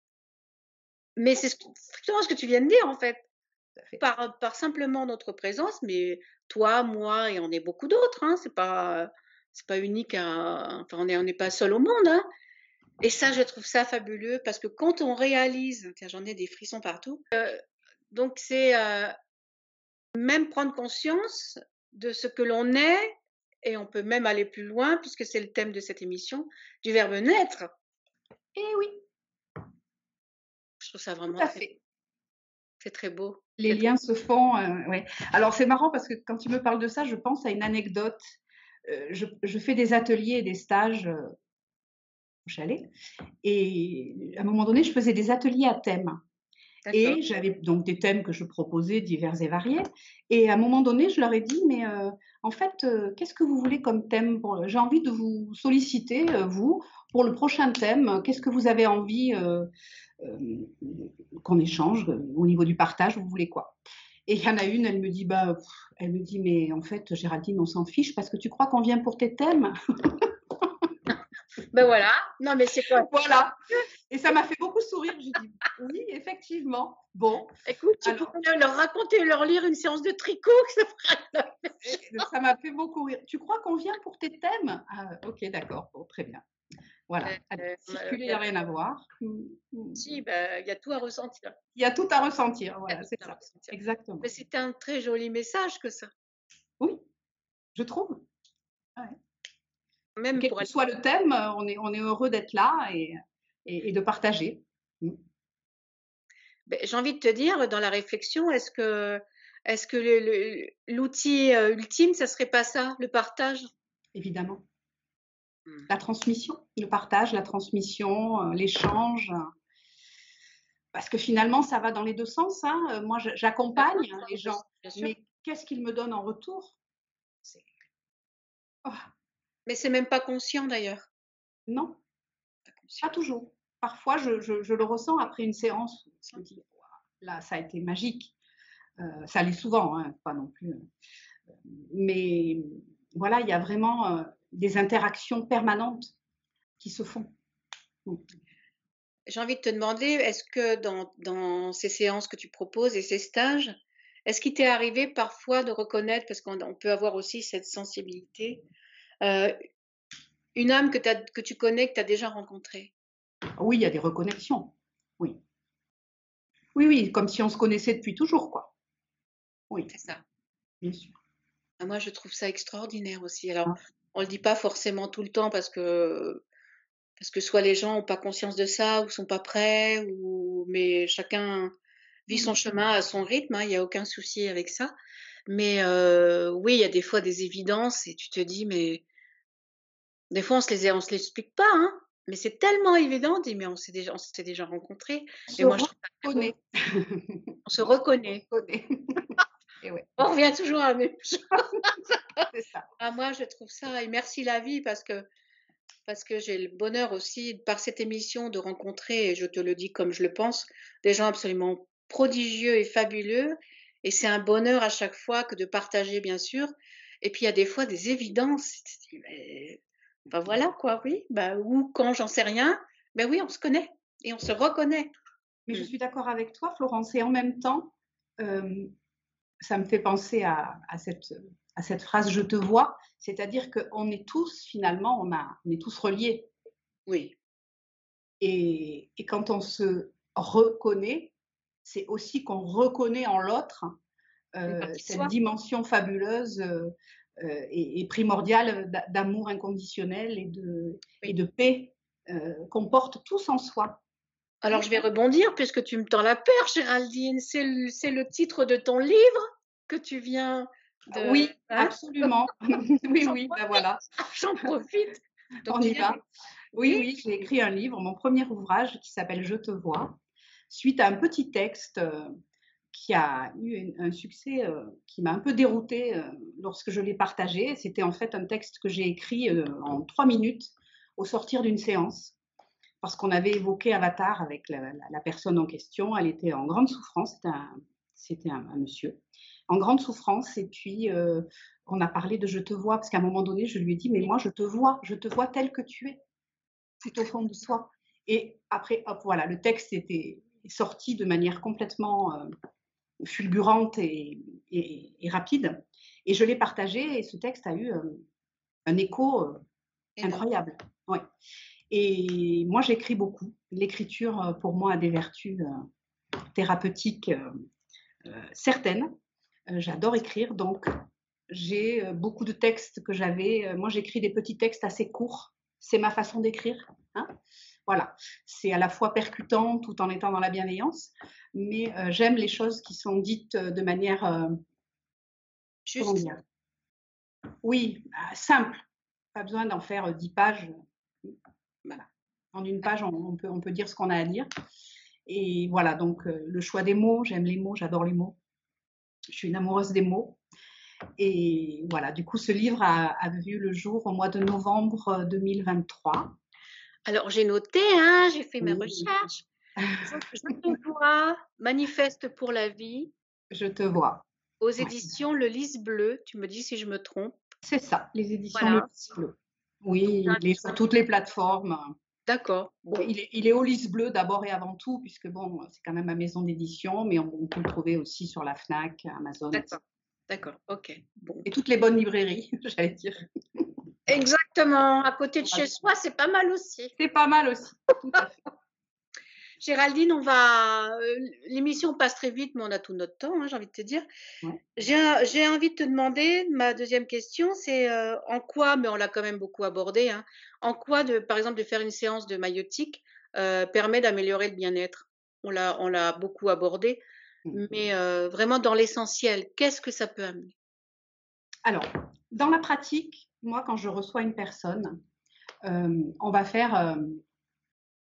Mais c'est strictement ce que tu viens de dire, en fait. Par, par simplement notre présence, mais toi, moi, et on est beaucoup d'autres, hein, c'est pas, c'est pas unique à, enfin, on n'est on pas seul au monde, hein. Et ça, je trouve ça fabuleux parce que quand on réalise, tiens, j'en ai des frissons partout. Euh, donc c'est euh, même prendre conscience de ce que l'on est et on peut même aller plus loin puisque c'est le thème de cette émission du verbe naître. Eh oui. Je trouve ça vraiment très, c'est très beau. Les liens se font. Euh, ouais. Alors c'est marrant parce que quand tu me parles de ça, je pense à une anecdote. je, je, fais des ateliers et des stages chalet. Et à un moment donné, je faisais des ateliers à thème. Et j'avais donc des thèmes que je proposais divers et variés. Et à un moment donné, je leur ai dit, mais euh, en fait, euh, qu'est-ce que vous voulez comme thème J'ai envie de vous solliciter, euh, vous, pour le prochain thème. Qu'est-ce que vous avez envie qu'on échange au niveau du partage Vous voulez quoi? Et il y en a une, elle me dit, bah, elle me dit, mais en fait, Géraldine, on s'en fiche parce que tu crois qu'on vient pour tes thèmes? Ben voilà. Non, mais c'est quoi? Voilà. Et ça m'a fait beaucoup sourire. J'ai dit oui, effectivement. Bon. Écoute, tu Alors, leur raconter, leur lire une séance de tricot. Ça m'a fait beaucoup rire. Tu crois qu'on vient pour tes thèmes? Ah, Ok, d'accord. très bien. Voilà. Euh, circuler, il n'y a rien à voir. Mm, mm. Si, ben, il y a tout à ressentir. Il y a tout à ressentir. Voilà, c'est ça. Exactement. Mais c'était un très joli message que ça. Oui, je trouve. Ouais. Même Quel que soit le thème, euh, on est, on est heureux d'être là et, et, de partager. Mmh. Ben, j'ai envie de te dire, dans la réflexion, est-ce que, l'outil euh, ultime, ça serait pas ça, le partage? Évidemment. Mmh. La transmission, le partage, la transmission, euh, l'échange. Parce que finalement, ça va dans les deux sens. Hein. Moi, j'accompagne les gens. Mais qu'est-ce qu'ils me donnent en retour? Oh. Mais c'est même pas conscient d'ailleurs. Non, pas, toujours. Parfois, je, le ressens après une séance. Je me dis, là, ça a été magique. Euh, ça l'est souvent, hein, pas non plus. Euh, mais voilà, il y a vraiment euh, des interactions permanentes qui se font. J'ai envie de te demander, est-ce que dans, dans, ces séances que tu proposes et ces stages, est-ce qu'il t'est arrivé parfois de reconnaître, parce qu'on peut avoir aussi cette sensibilité, euh, une âme que, que tu connais, que tu as déjà rencontrée Oui, il y a des reconnexions. Oui. Oui, oui, comme si on se connaissait depuis toujours, quoi. Oui. C'est ça. Bien sûr. Ah, moi, je trouve ça extraordinaire aussi. Alors, ah. on ne le dit pas forcément tout le temps parce que, parce que soit les gens n'ont pas conscience de ça ou sont pas prêts, ou... mais chacun vit son chemin à son rythme, hein, il n'y a aucun souci avec ça. Mais euh, oui, il y a des fois des évidences et tu te dis, mais des fois, on se les, on se l'explique pas, hein, mais c'est tellement évident. On dit, mais on s'est déjà, on s'est déjà rencontrés. On et moi, je reconnaît. on se reconnaît. et ouais. On revient toujours à la même chose. ça. Ah, moi, je trouve ça, et merci la vie, parce que, parce que j'ai le bonheur aussi, par cette émission, de rencontrer, et je te le dis comme je le pense, des gens absolument prodigieux et fabuleux. Et c'est un bonheur à chaque fois que de partager, bien sûr. Et puis, il y a des fois des évidences. Ben voilà quoi, oui. Ben, ou quand j'en sais rien, ben oui, on se connaît et on se reconnaît. Mais je mmh. suis d'accord avec toi, Florence. Et en même temps, ça me fait penser à, cette, à cette phrase je te vois, c'est-à-dire qu'on est tous, finalement, on, a, on est tous reliés. Oui. Et, et quand on se reconnaît, c'est aussi qu'on reconnaît en l'autre cette dimension fabuleuse euh, et, primordial d'amour inconditionnel et de, et de paix euh, qu'on porte tous en soi. Alors je vais rebondir puisque tu me tends la perche, Géraldine. C'est le, le, titre de ton livre que tu viens de. Oui, hein? absolument. oui, oui, ben voilà. J'en profite. On y va. Oui, oui, j'ai écrit un livre, mon premier ouvrage qui s'appelle Je te vois, suite à un petit texte euh, qui a eu un succès euh, qui m'a un peu dérouté euh, lorsque je l'ai partagé. C'était en fait un texte que j'ai écrit euh, en trois minutes au sortir d'une séance. parce qu'on avait évoqué Avatar avec la, personne en question. Elle était en grande souffrance, c'était un, monsieur, en grande souffrance. Et puis, on a parlé de je te vois, parce qu'à un moment donné, je lui ai dit, mais moi, je te vois, je te vois tel que tu es, tout au fond de soi. Et après, hop, voilà, le texte était sorti de manière complètement fulgurante et, rapide. Et je l'ai partagé et ce texte a eu euh, un écho incroyable. Ouais. Et moi, j'écris beaucoup. L'écriture, euh, pour moi, a des vertus euh, thérapeutiques euh, certaines. J'adore écrire, donc j'ai beaucoup de textes que j'avais. Moi, j'écris des petits textes assez courts. C'est ma façon d'écrire. Hein. Voilà, c'est à la fois percutant tout en étant dans la bienveillance, mais j'aime les choses qui sont dites de manière juste. Oui, simple. Pas besoin d'en faire dix pages. Voilà. En une page, on, peut, on peut dire ce qu'on a à dire. Et voilà, donc euh, le choix des mots, j'aime les mots, j'adore les mots. Je suis une amoureuse des mots. Et voilà, du coup, ce livre a, vu le jour au mois de novembre 2023. Alors, j'ai noté, hein, j'ai fait mes recherches. Je te vois, Manifeste pour la vie. Je te vois. Aux éditions Le Lys Bleu, tu me dis si je me trompe. C'est ça, les éditions Le Lys Bleu. Oui, il est sur toutes les plateformes. D'accord. il, est, il, est, au Lys Bleu d'abord et avant tout, puisque bon, c'est quand même ma maison d'édition, mais on, peut le trouver aussi sur la FNAC, Amazon. D'accord. D'accord, ok. Bon. Et toutes les bonnes librairies, j'allais dire. Exactement. À côté de chez soi, c'est pas mal aussi. C'est pas mal aussi. Tout à fait. Géraldine, on va. Euh, l'émission passe très vite, mais on a tout notre temps, hein, j'ai envie de te dire. J'ai envie de te demander, ma deuxième question, c'est euh, en quoi, mais on l'a quand même beaucoup abordé, hein, en quoi, de, par exemple, de faire une séance de maïotique euh, permet d'améliorer le bien-être? On l'a beaucoup abordé, mmh. mais vraiment dans l'essentiel, qu'est-ce que ça peut amener? Alors, dans la pratique, moi, quand je reçois une personne, on va faire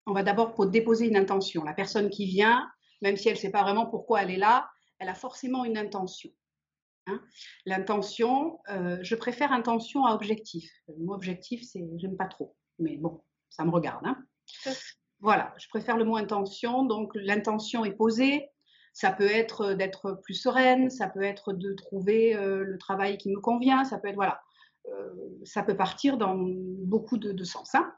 on va d'abord déposer une intention. La personne qui vient, même si elle ne sait pas vraiment pourquoi elle est là, elle a forcément une intention. Hein. L'intention, je préfère intention à objectif. Le mot objectif, c'est j'aime pas trop, mais bon, ça me regarde. Hein. Voilà, je préfère le mot intention. Donc l'intention est posée. Ça peut être d'être plus sereine, ça peut être de trouver euh, le travail qui me convient, ça peut être voilà. Euh, ça peut partir dans beaucoup de, sens. Hein.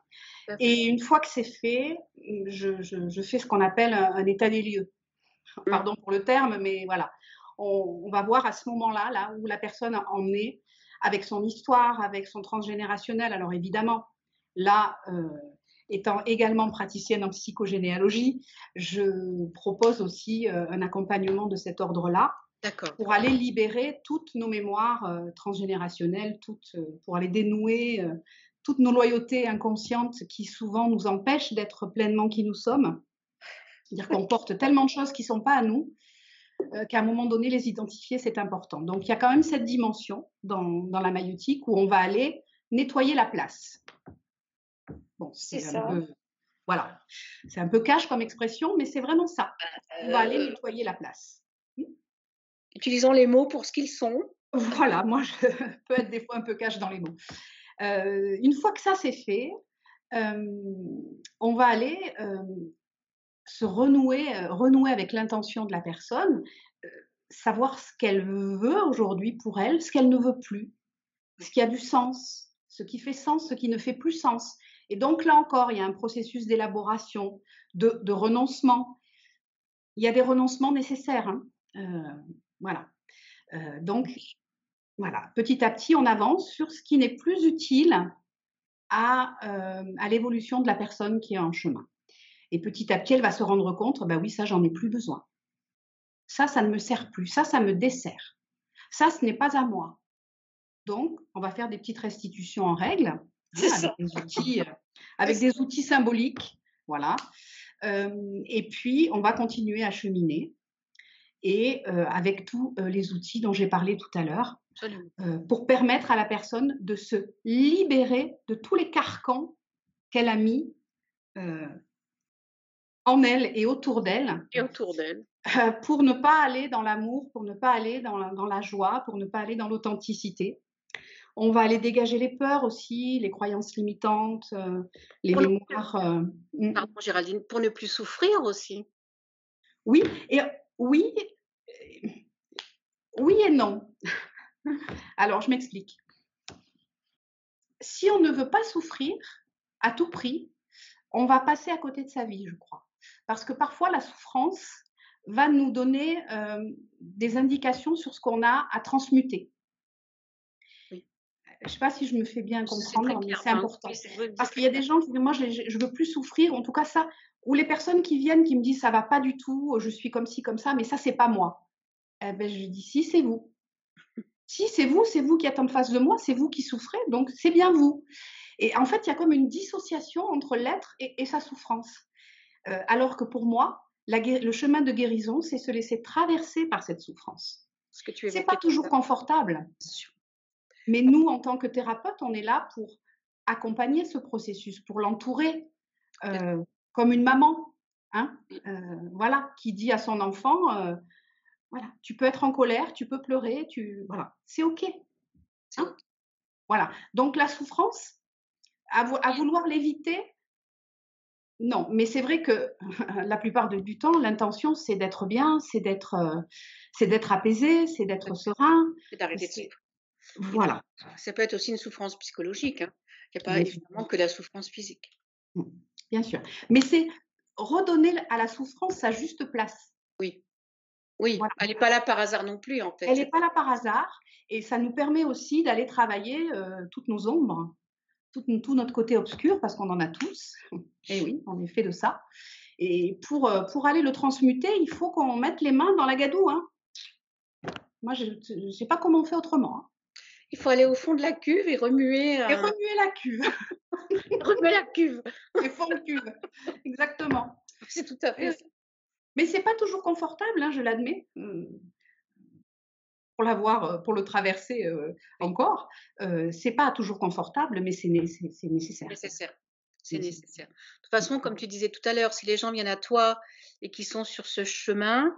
Et une fois que c'est fait, je, fais ce qu'on appelle un, état des lieux. Mmh. Pardon pour le terme, mais voilà. On, va voir à ce moment-là, là où la personne en est, avec son histoire, avec son transgénérationnel. Alors évidemment, là, euh, étant également praticienne en psychogénéalogie, je propose aussi euh, un accompagnement de cet ordre-là pour aller libérer toutes nos mémoires euh, transgénérationnelles, toutes, euh, pour aller dénouer toutes nos loyautés inconscientes qui souvent nous empêchent d'être pleinement qui nous sommes. C'est-à-dire qu'on porte tellement de choses qui ne sont pas à nous qu'à un moment donné, les identifier, c'est important. Donc il y a quand même cette dimension dans, dans la maïotique où on va aller nettoyer la place. Bon, c'est ça. voilà, c'est un peu cash comme expression, mais c'est vraiment ça. On va aller nettoyer la place. Utilisons les mots pour ce qu'ils sont. Voilà, moi, je peux être des fois un peu cash dans les mots. Euh, une fois que ça c'est fait, euh, on va aller euh, se renouer, renouer avec l'intention de la personne, savoir ce qu'elle veut aujourd'hui pour elle, ce qu'elle ne veut plus, ce qui a du sens, ce qui fait sens, ce qui ne fait plus sens. Et donc là encore, il y a un processus d'élaboration, de, renoncement. Il y a des renoncements nécessaires. Hein. Voilà. Euh, donc, voilà, petit à petit, on avance sur ce qui n'est plus utile à, euh, à l'évolution de la personne qui est en chemin. Et petit à petit, elle va se rendre compte, ben oui, ça, j'en ai plus besoin. Ça, ça ne me sert plus. Ça, ça me dessert. Ça, ce n'est pas à moi. Donc, on va faire des petites restitutions en règle, avec, des outils, euh, avec des outils symboliques. Voilà. et puis, on va continuer à cheminer et euh, avec tous euh, les outils dont j'ai parlé tout à l'heure, pour permettre à la personne de se libérer de tous les carcans qu'elle a mis en elle et autour d'elle. Et autour d'elle. pour ne pas aller dans l'amour, pour ne pas aller dans la, dans la, joie, pour ne pas aller dans l'authenticité. On va aller dégager les peurs aussi, les croyances limitantes, les mémoires. Mm. Pardon, Géraldine, pour ne plus souffrir aussi. Oui, et oui, oui et non. Alors, je m'explique. Si on ne veut pas souffrir à tout prix, on va passer à côté de sa vie, je crois. Parce que parfois, la souffrance va nous donner des indications sur ce qu'on a à transmuter. Je ne sais pas si je me fais bien comprendre, mais c'est important. Parce qu'il y a des gens qui disent, moi, je ne veux plus souffrir, en tout cas ça, ou les personnes qui viennent qui me disent, ça va pas du tout, je suis comme ci, comme ça, mais ça, c'est pas moi. Eh ben, je dis, si, c'est vous. Si, c'est vous, c'est vous qui êtes en face de moi, c'est vous qui souffrez, donc c'est bien vous. Et en fait, il y a comme une dissociation entre l'être et, sa souffrance. Euh, alors que pour moi, le chemin de guérison, c'est se laisser traverser par cette souffrance. Ce c'est pas toujours confortable. Mais nous, en tant que thérapeute, on est là pour accompagner ce processus, pour l'entourer, euh, comme une maman, hein, euh, voilà, qui dit à son enfant, voilà, tu peux être en colère, tu peux pleurer, tu, voilà, c'est ok. Hein. voilà. Donc la souffrance, à, vouloir l'éviter, non, mais c'est vrai que la plupart du temps, l'intention, c'est d'être bien, c'est d'être, euh, c'est d'être apaisé, c'est d'être serein. C'est d'arrêter de souffrir. Voilà. Ça peut être aussi une souffrance psychologique. Hein. Il n'y a pas évidemment que la souffrance physique. Mmh, bien sûr. Mais c'est redonner à la souffrance sa juste place. Oui. Oui, elle n'est pas là par hasard non plus, en fait. Elle n'est pas là par hasard. Et ça nous permet aussi d'aller travailler euh, toutes nos ombres tout, notre côté obscur, parce qu'on en a tous. Et oui, on est fait de ça. Et pour, euh, pour aller le transmuter, il faut qu'on mette les mains dans la gadoue. Hein. Moi, je ne sais pas comment on fait autrement. Hein. Il faut aller au fond de la cuve et remuer. Et remuer la cuve. remuer la cuve. Et fond de cuve. Exactement. C'est tout à fait ça. Mais c'est pas toujours confortable, hein, je l'admets. Mmh pour l'avoir, pour le traverser encore. Euh, c'est pas toujours confortable, mais c'est nécessaire. Nécessaire. C'est nécessaire. De toute façon, comme tu disais tout à l'heure, si les gens viennent à toi et qui sont sur ce chemin,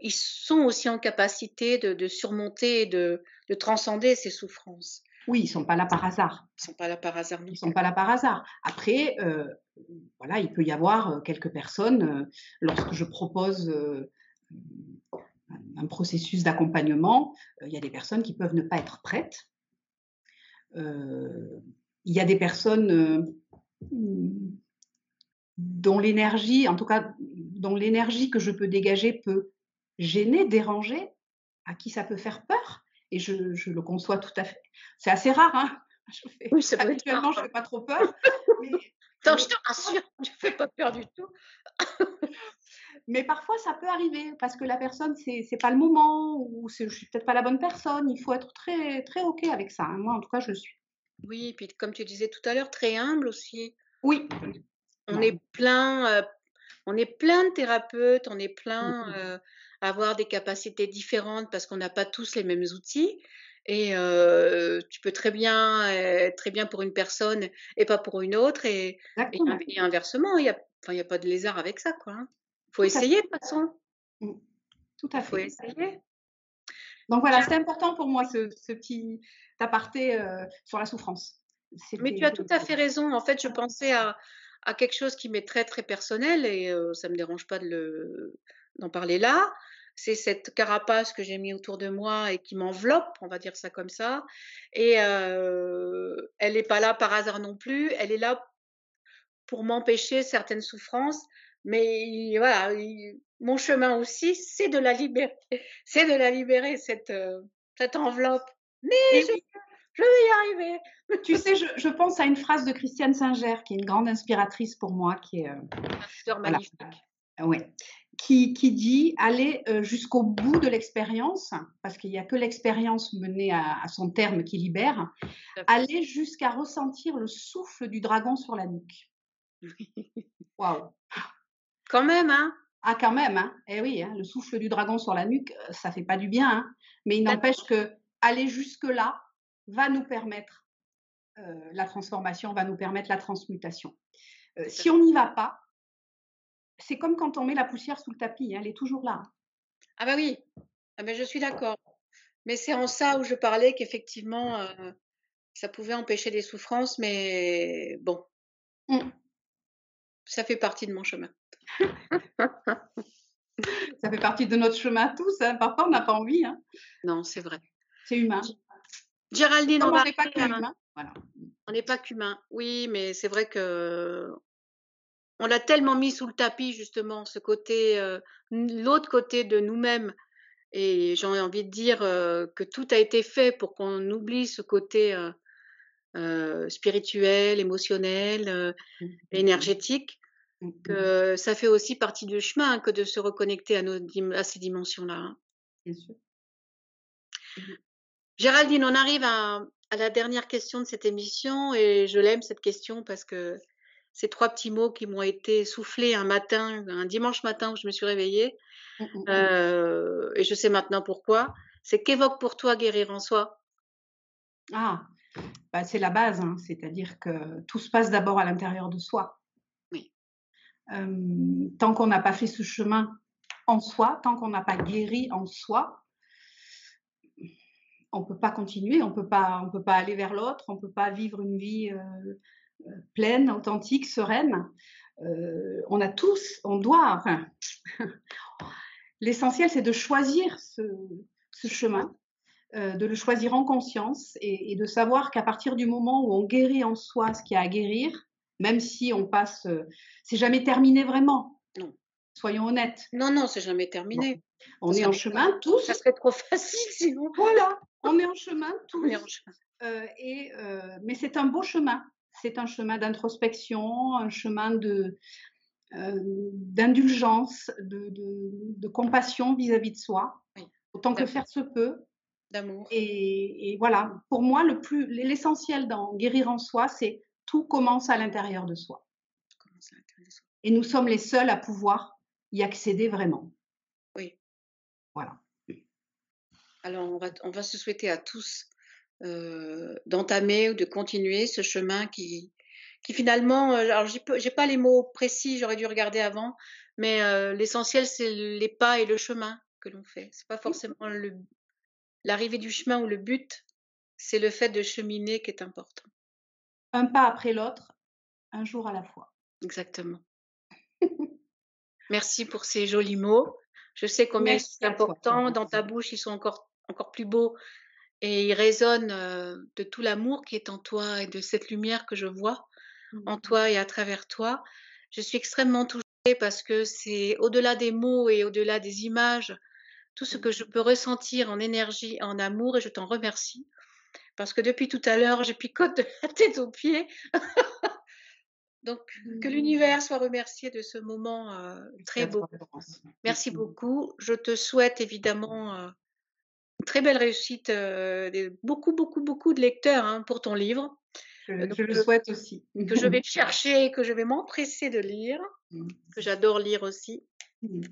ils sont aussi en capacité de, surmonter et de, transcender ces souffrances. Oui, ils sont pas là par hasard. Ils sont pas là par hasard. Ils sont pas là par hasard. Après, voilà, il peut y avoir quelques personnes lorsque je propose un processus d'accompagnement, euh, il y a des personnes qui peuvent ne pas être prêtes. Euh, il y a des personnes euh, dont l'énergie, en tout cas, dont l'énergie que je peux dégager peut gêner, déranger, à qui ça peut faire peur. Et je, le conçois tout à fait. C'est assez rare, hein je fais, oui, Actuellement, je ne fais pas trop peur. Mais, non, je te rassure, tu ne fais pas peur du tout. Mais parfois, ça peut arriver parce que la personne, c'est n'est pas le moment ou je suis peut-être pas la bonne personne. Il faut être très, très OK avec ça. Hein. Moi, en tout cas, je le suis. Oui, et puis comme tu disais tout à l'heure, très humble aussi. Oui. On est plein, euh, on est plein de thérapeutes, on est plein mmh euh, à avoir des capacités différentes parce qu'on n'a pas tous les mêmes outils. Et euh, tu peux très bien être très bien pour une personne et pas pour une autre. Et, et, inversement, il n'y a, a pas de lézard avec ça. Quoi, hein faut essayer de toute façon. Mmh. Tout à fait. Faut essayer. Donc voilà, c'est important pour moi ce, petit aparté euh, sur la souffrance. Mais tu as tout à fait raison. En fait, je pensais à, quelque chose qui m'est très très personnel et euh, ça ne me dérange pas d'en parler là. C'est cette carapace que j'ai mis autour de moi et qui m'enveloppe, on va dire ça comme ça. Et euh, elle n'est pas là par hasard non plus. Elle est là pour m'empêcher certaines souffrances mais voilà, mon chemin aussi, c'est de la libérer, c'est de la libérer cette, euh, cette enveloppe. Mais je, vais y arriver. Tu sais, je, pense à une phrase de Christiane Singer, qui est une grande inspiratrice pour moi, qui est euh, magnifique. Ouais. Qui, qui, dit aller euh, jusqu'au bout de l'expérience, parce qu'il n'y a que l'expérience menée à, à, son terme qui libère, aller jusqu'à ressentir le souffle du dragon sur la nuque. Waouh quand même, hein Ah, quand même, hein Eh oui, hein, le souffle du dragon sur la nuque, euh, ça fait pas du bien, hein mais il n'empêche que aller jusque-là va nous permettre euh, la transformation, va nous permettre la transmutation. Euh, si on n'y va pas, c'est comme quand on met la poussière sous le tapis, hein, elle est toujours là. Ah bah oui, ah bah je suis d'accord. Mais c'est en ça où je parlais qu'effectivement, ça pouvait empêcher des souffrances, mais bon, mmh. ça fait partie de mon chemin. ça fait partie de notre chemin tous. Hein. Parfois, on n'a pas envie. Hein. Non, c'est vrai. C'est humain. Géraldine, on n'est pas qu'humain. On n'est pas qu'humain. Oui, mais c'est vrai que on l'a tellement mis sous le tapis justement ce côté, euh, l'autre côté de nous-mêmes. Et j'ai envie de dire euh, que tout a été fait pour qu'on oublie ce côté euh, spirituel, émotionnel, mmh, mmh, mmh. énergétique. Que ça fait aussi partie du chemin que de se reconnecter à, nos, à ces dimensions-là. Hein. Bien sûr. Géraldine, on arrive à, à la dernière question de cette émission et je l'aime cette question parce que ces trois petits mots qui m'ont été soufflés un matin, un dimanche matin où je me suis réveillée, mmh, mmh, mmh. Euh, et je sais maintenant pourquoi. C'est qu'évoque pour toi guérir en soi Ah, bah, c'est la base, hein. c'est-à-dire que tout se passe d'abord à l'intérieur de soi. Oui. tant qu'on n'a pas fait ce chemin en soi, tant qu'on n'a pas guéri en soi, on ne peut pas continuer, on peut pas, on peut pas aller vers l'autre, on ne peut pas vivre une vie euh, pleine, authentique, sereine. Euh, on a tous, on doit, enfin, l'essentiel c'est de choisir ce, chemin, euh, de le choisir en conscience et, de savoir qu'à partir du moment où on guérit en soi ce qu'il y a à guérir, même si on passe, euh, c'est jamais terminé vraiment. Non. Soyons honnêtes. Non, non, c'est jamais terminé. On est en chemin tous. Ça serait trop facile sinon. Voilà, on est en chemin tous. en chemin. et, mais c'est un beau chemin c'est un chemin d'introspection, un chemin de, euh, d'indulgence, de, compassion vis-à-vis de soi, autant que faire se peut. D'amour. Et, voilà, pour moi, le plus, l'essentiel dans guérir en soi, c'est tout commence à l'intérieur de soi. Et nous sommes les seuls à pouvoir y accéder vraiment. Oui. Voilà. Alors, on va, on va se souhaiter à tous euh, d'entamer ou de continuer ce chemin qui, qui finalement, alors j'ai pas les mots précis, j'aurais dû regarder avant, mais euh, l'essentiel c'est les pas et le chemin que l'on fait. C'est pas forcément l'arrivée du chemin ou le but, c'est le fait de cheminer qui est important. Un pas après l'autre, un jour à la fois. Exactement. Merci pour ces jolis mots. Je sais combien c'est important. Dans ta bouche, ils sont encore, encore plus beaux et il résonne de tout l'amour qui est en toi et de cette lumière que je vois en mmh toi et à travers toi. Je suis extrêmement touchée parce que c'est au-delà des mots et au-delà des images, tout ce que je peux ressentir en énergie, en amour, et je t'en remercie. Parce que depuis tout à l'heure, je picote de la tête aux pieds. Donc, que mmh. l'univers soit remercié de ce moment très beau. Merci beaucoup. Je te souhaite évidemment très belle réussite, euh, beaucoup, beaucoup, beaucoup de lecteurs hein, pour ton livre. Je, euh, le souhaite aussi. que je vais chercher, que je vais m'empresser de lire, mmh. que j'adore lire aussi. Mmh.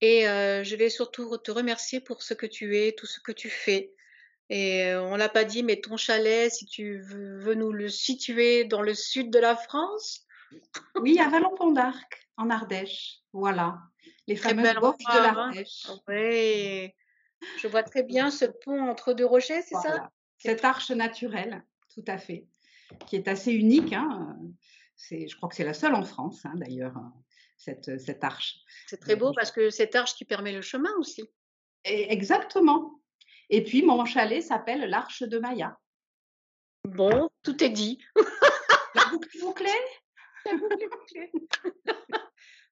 Et euh, je vais surtout te remercier pour ce que tu es, tout ce que tu fais. Et on l'a pas dit, mais ton chalet, si tu veux, nous le situer dans le sud de la France? Oui, à Vallon-Pont d'Arc, en Ardèche. Voilà. Les fameuses box de hein. l'Ardèche. Oui. Je vois très bien ce pont entre deux rochers, c'est ça? Cette arche naturelle, tout à fait, qui est assez unique. Hein. je crois que c'est la seule en France, hein, d'ailleurs, hein, cette, cette arche. C'est très beau parce que cette arche qui permet le chemin aussi. exactement. Et puis, mon chalet s'appelle l'Arche de Maya. Bon, tout est dit. La boucle bouclée La boucle bouclée.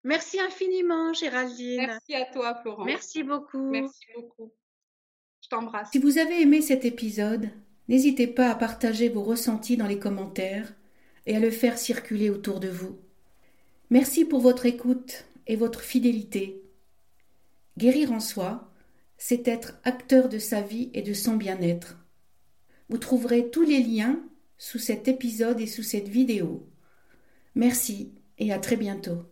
Merci infiniment, Géraldine. Merci à toi, Florence. Merci beaucoup. Merci beaucoup. Je t'embrasse. Si vous avez aimé cet épisode, n'hésitez pas à partager vos ressentis dans les commentaires et à le faire circuler autour de vous. Merci pour votre écoute et votre fidélité. Guérir en soi, c'est être acteur de sa vie et de son bien-être. Vous trouverez tous les liens sous cet épisode et sous cette vidéo. Merci et à très bientôt.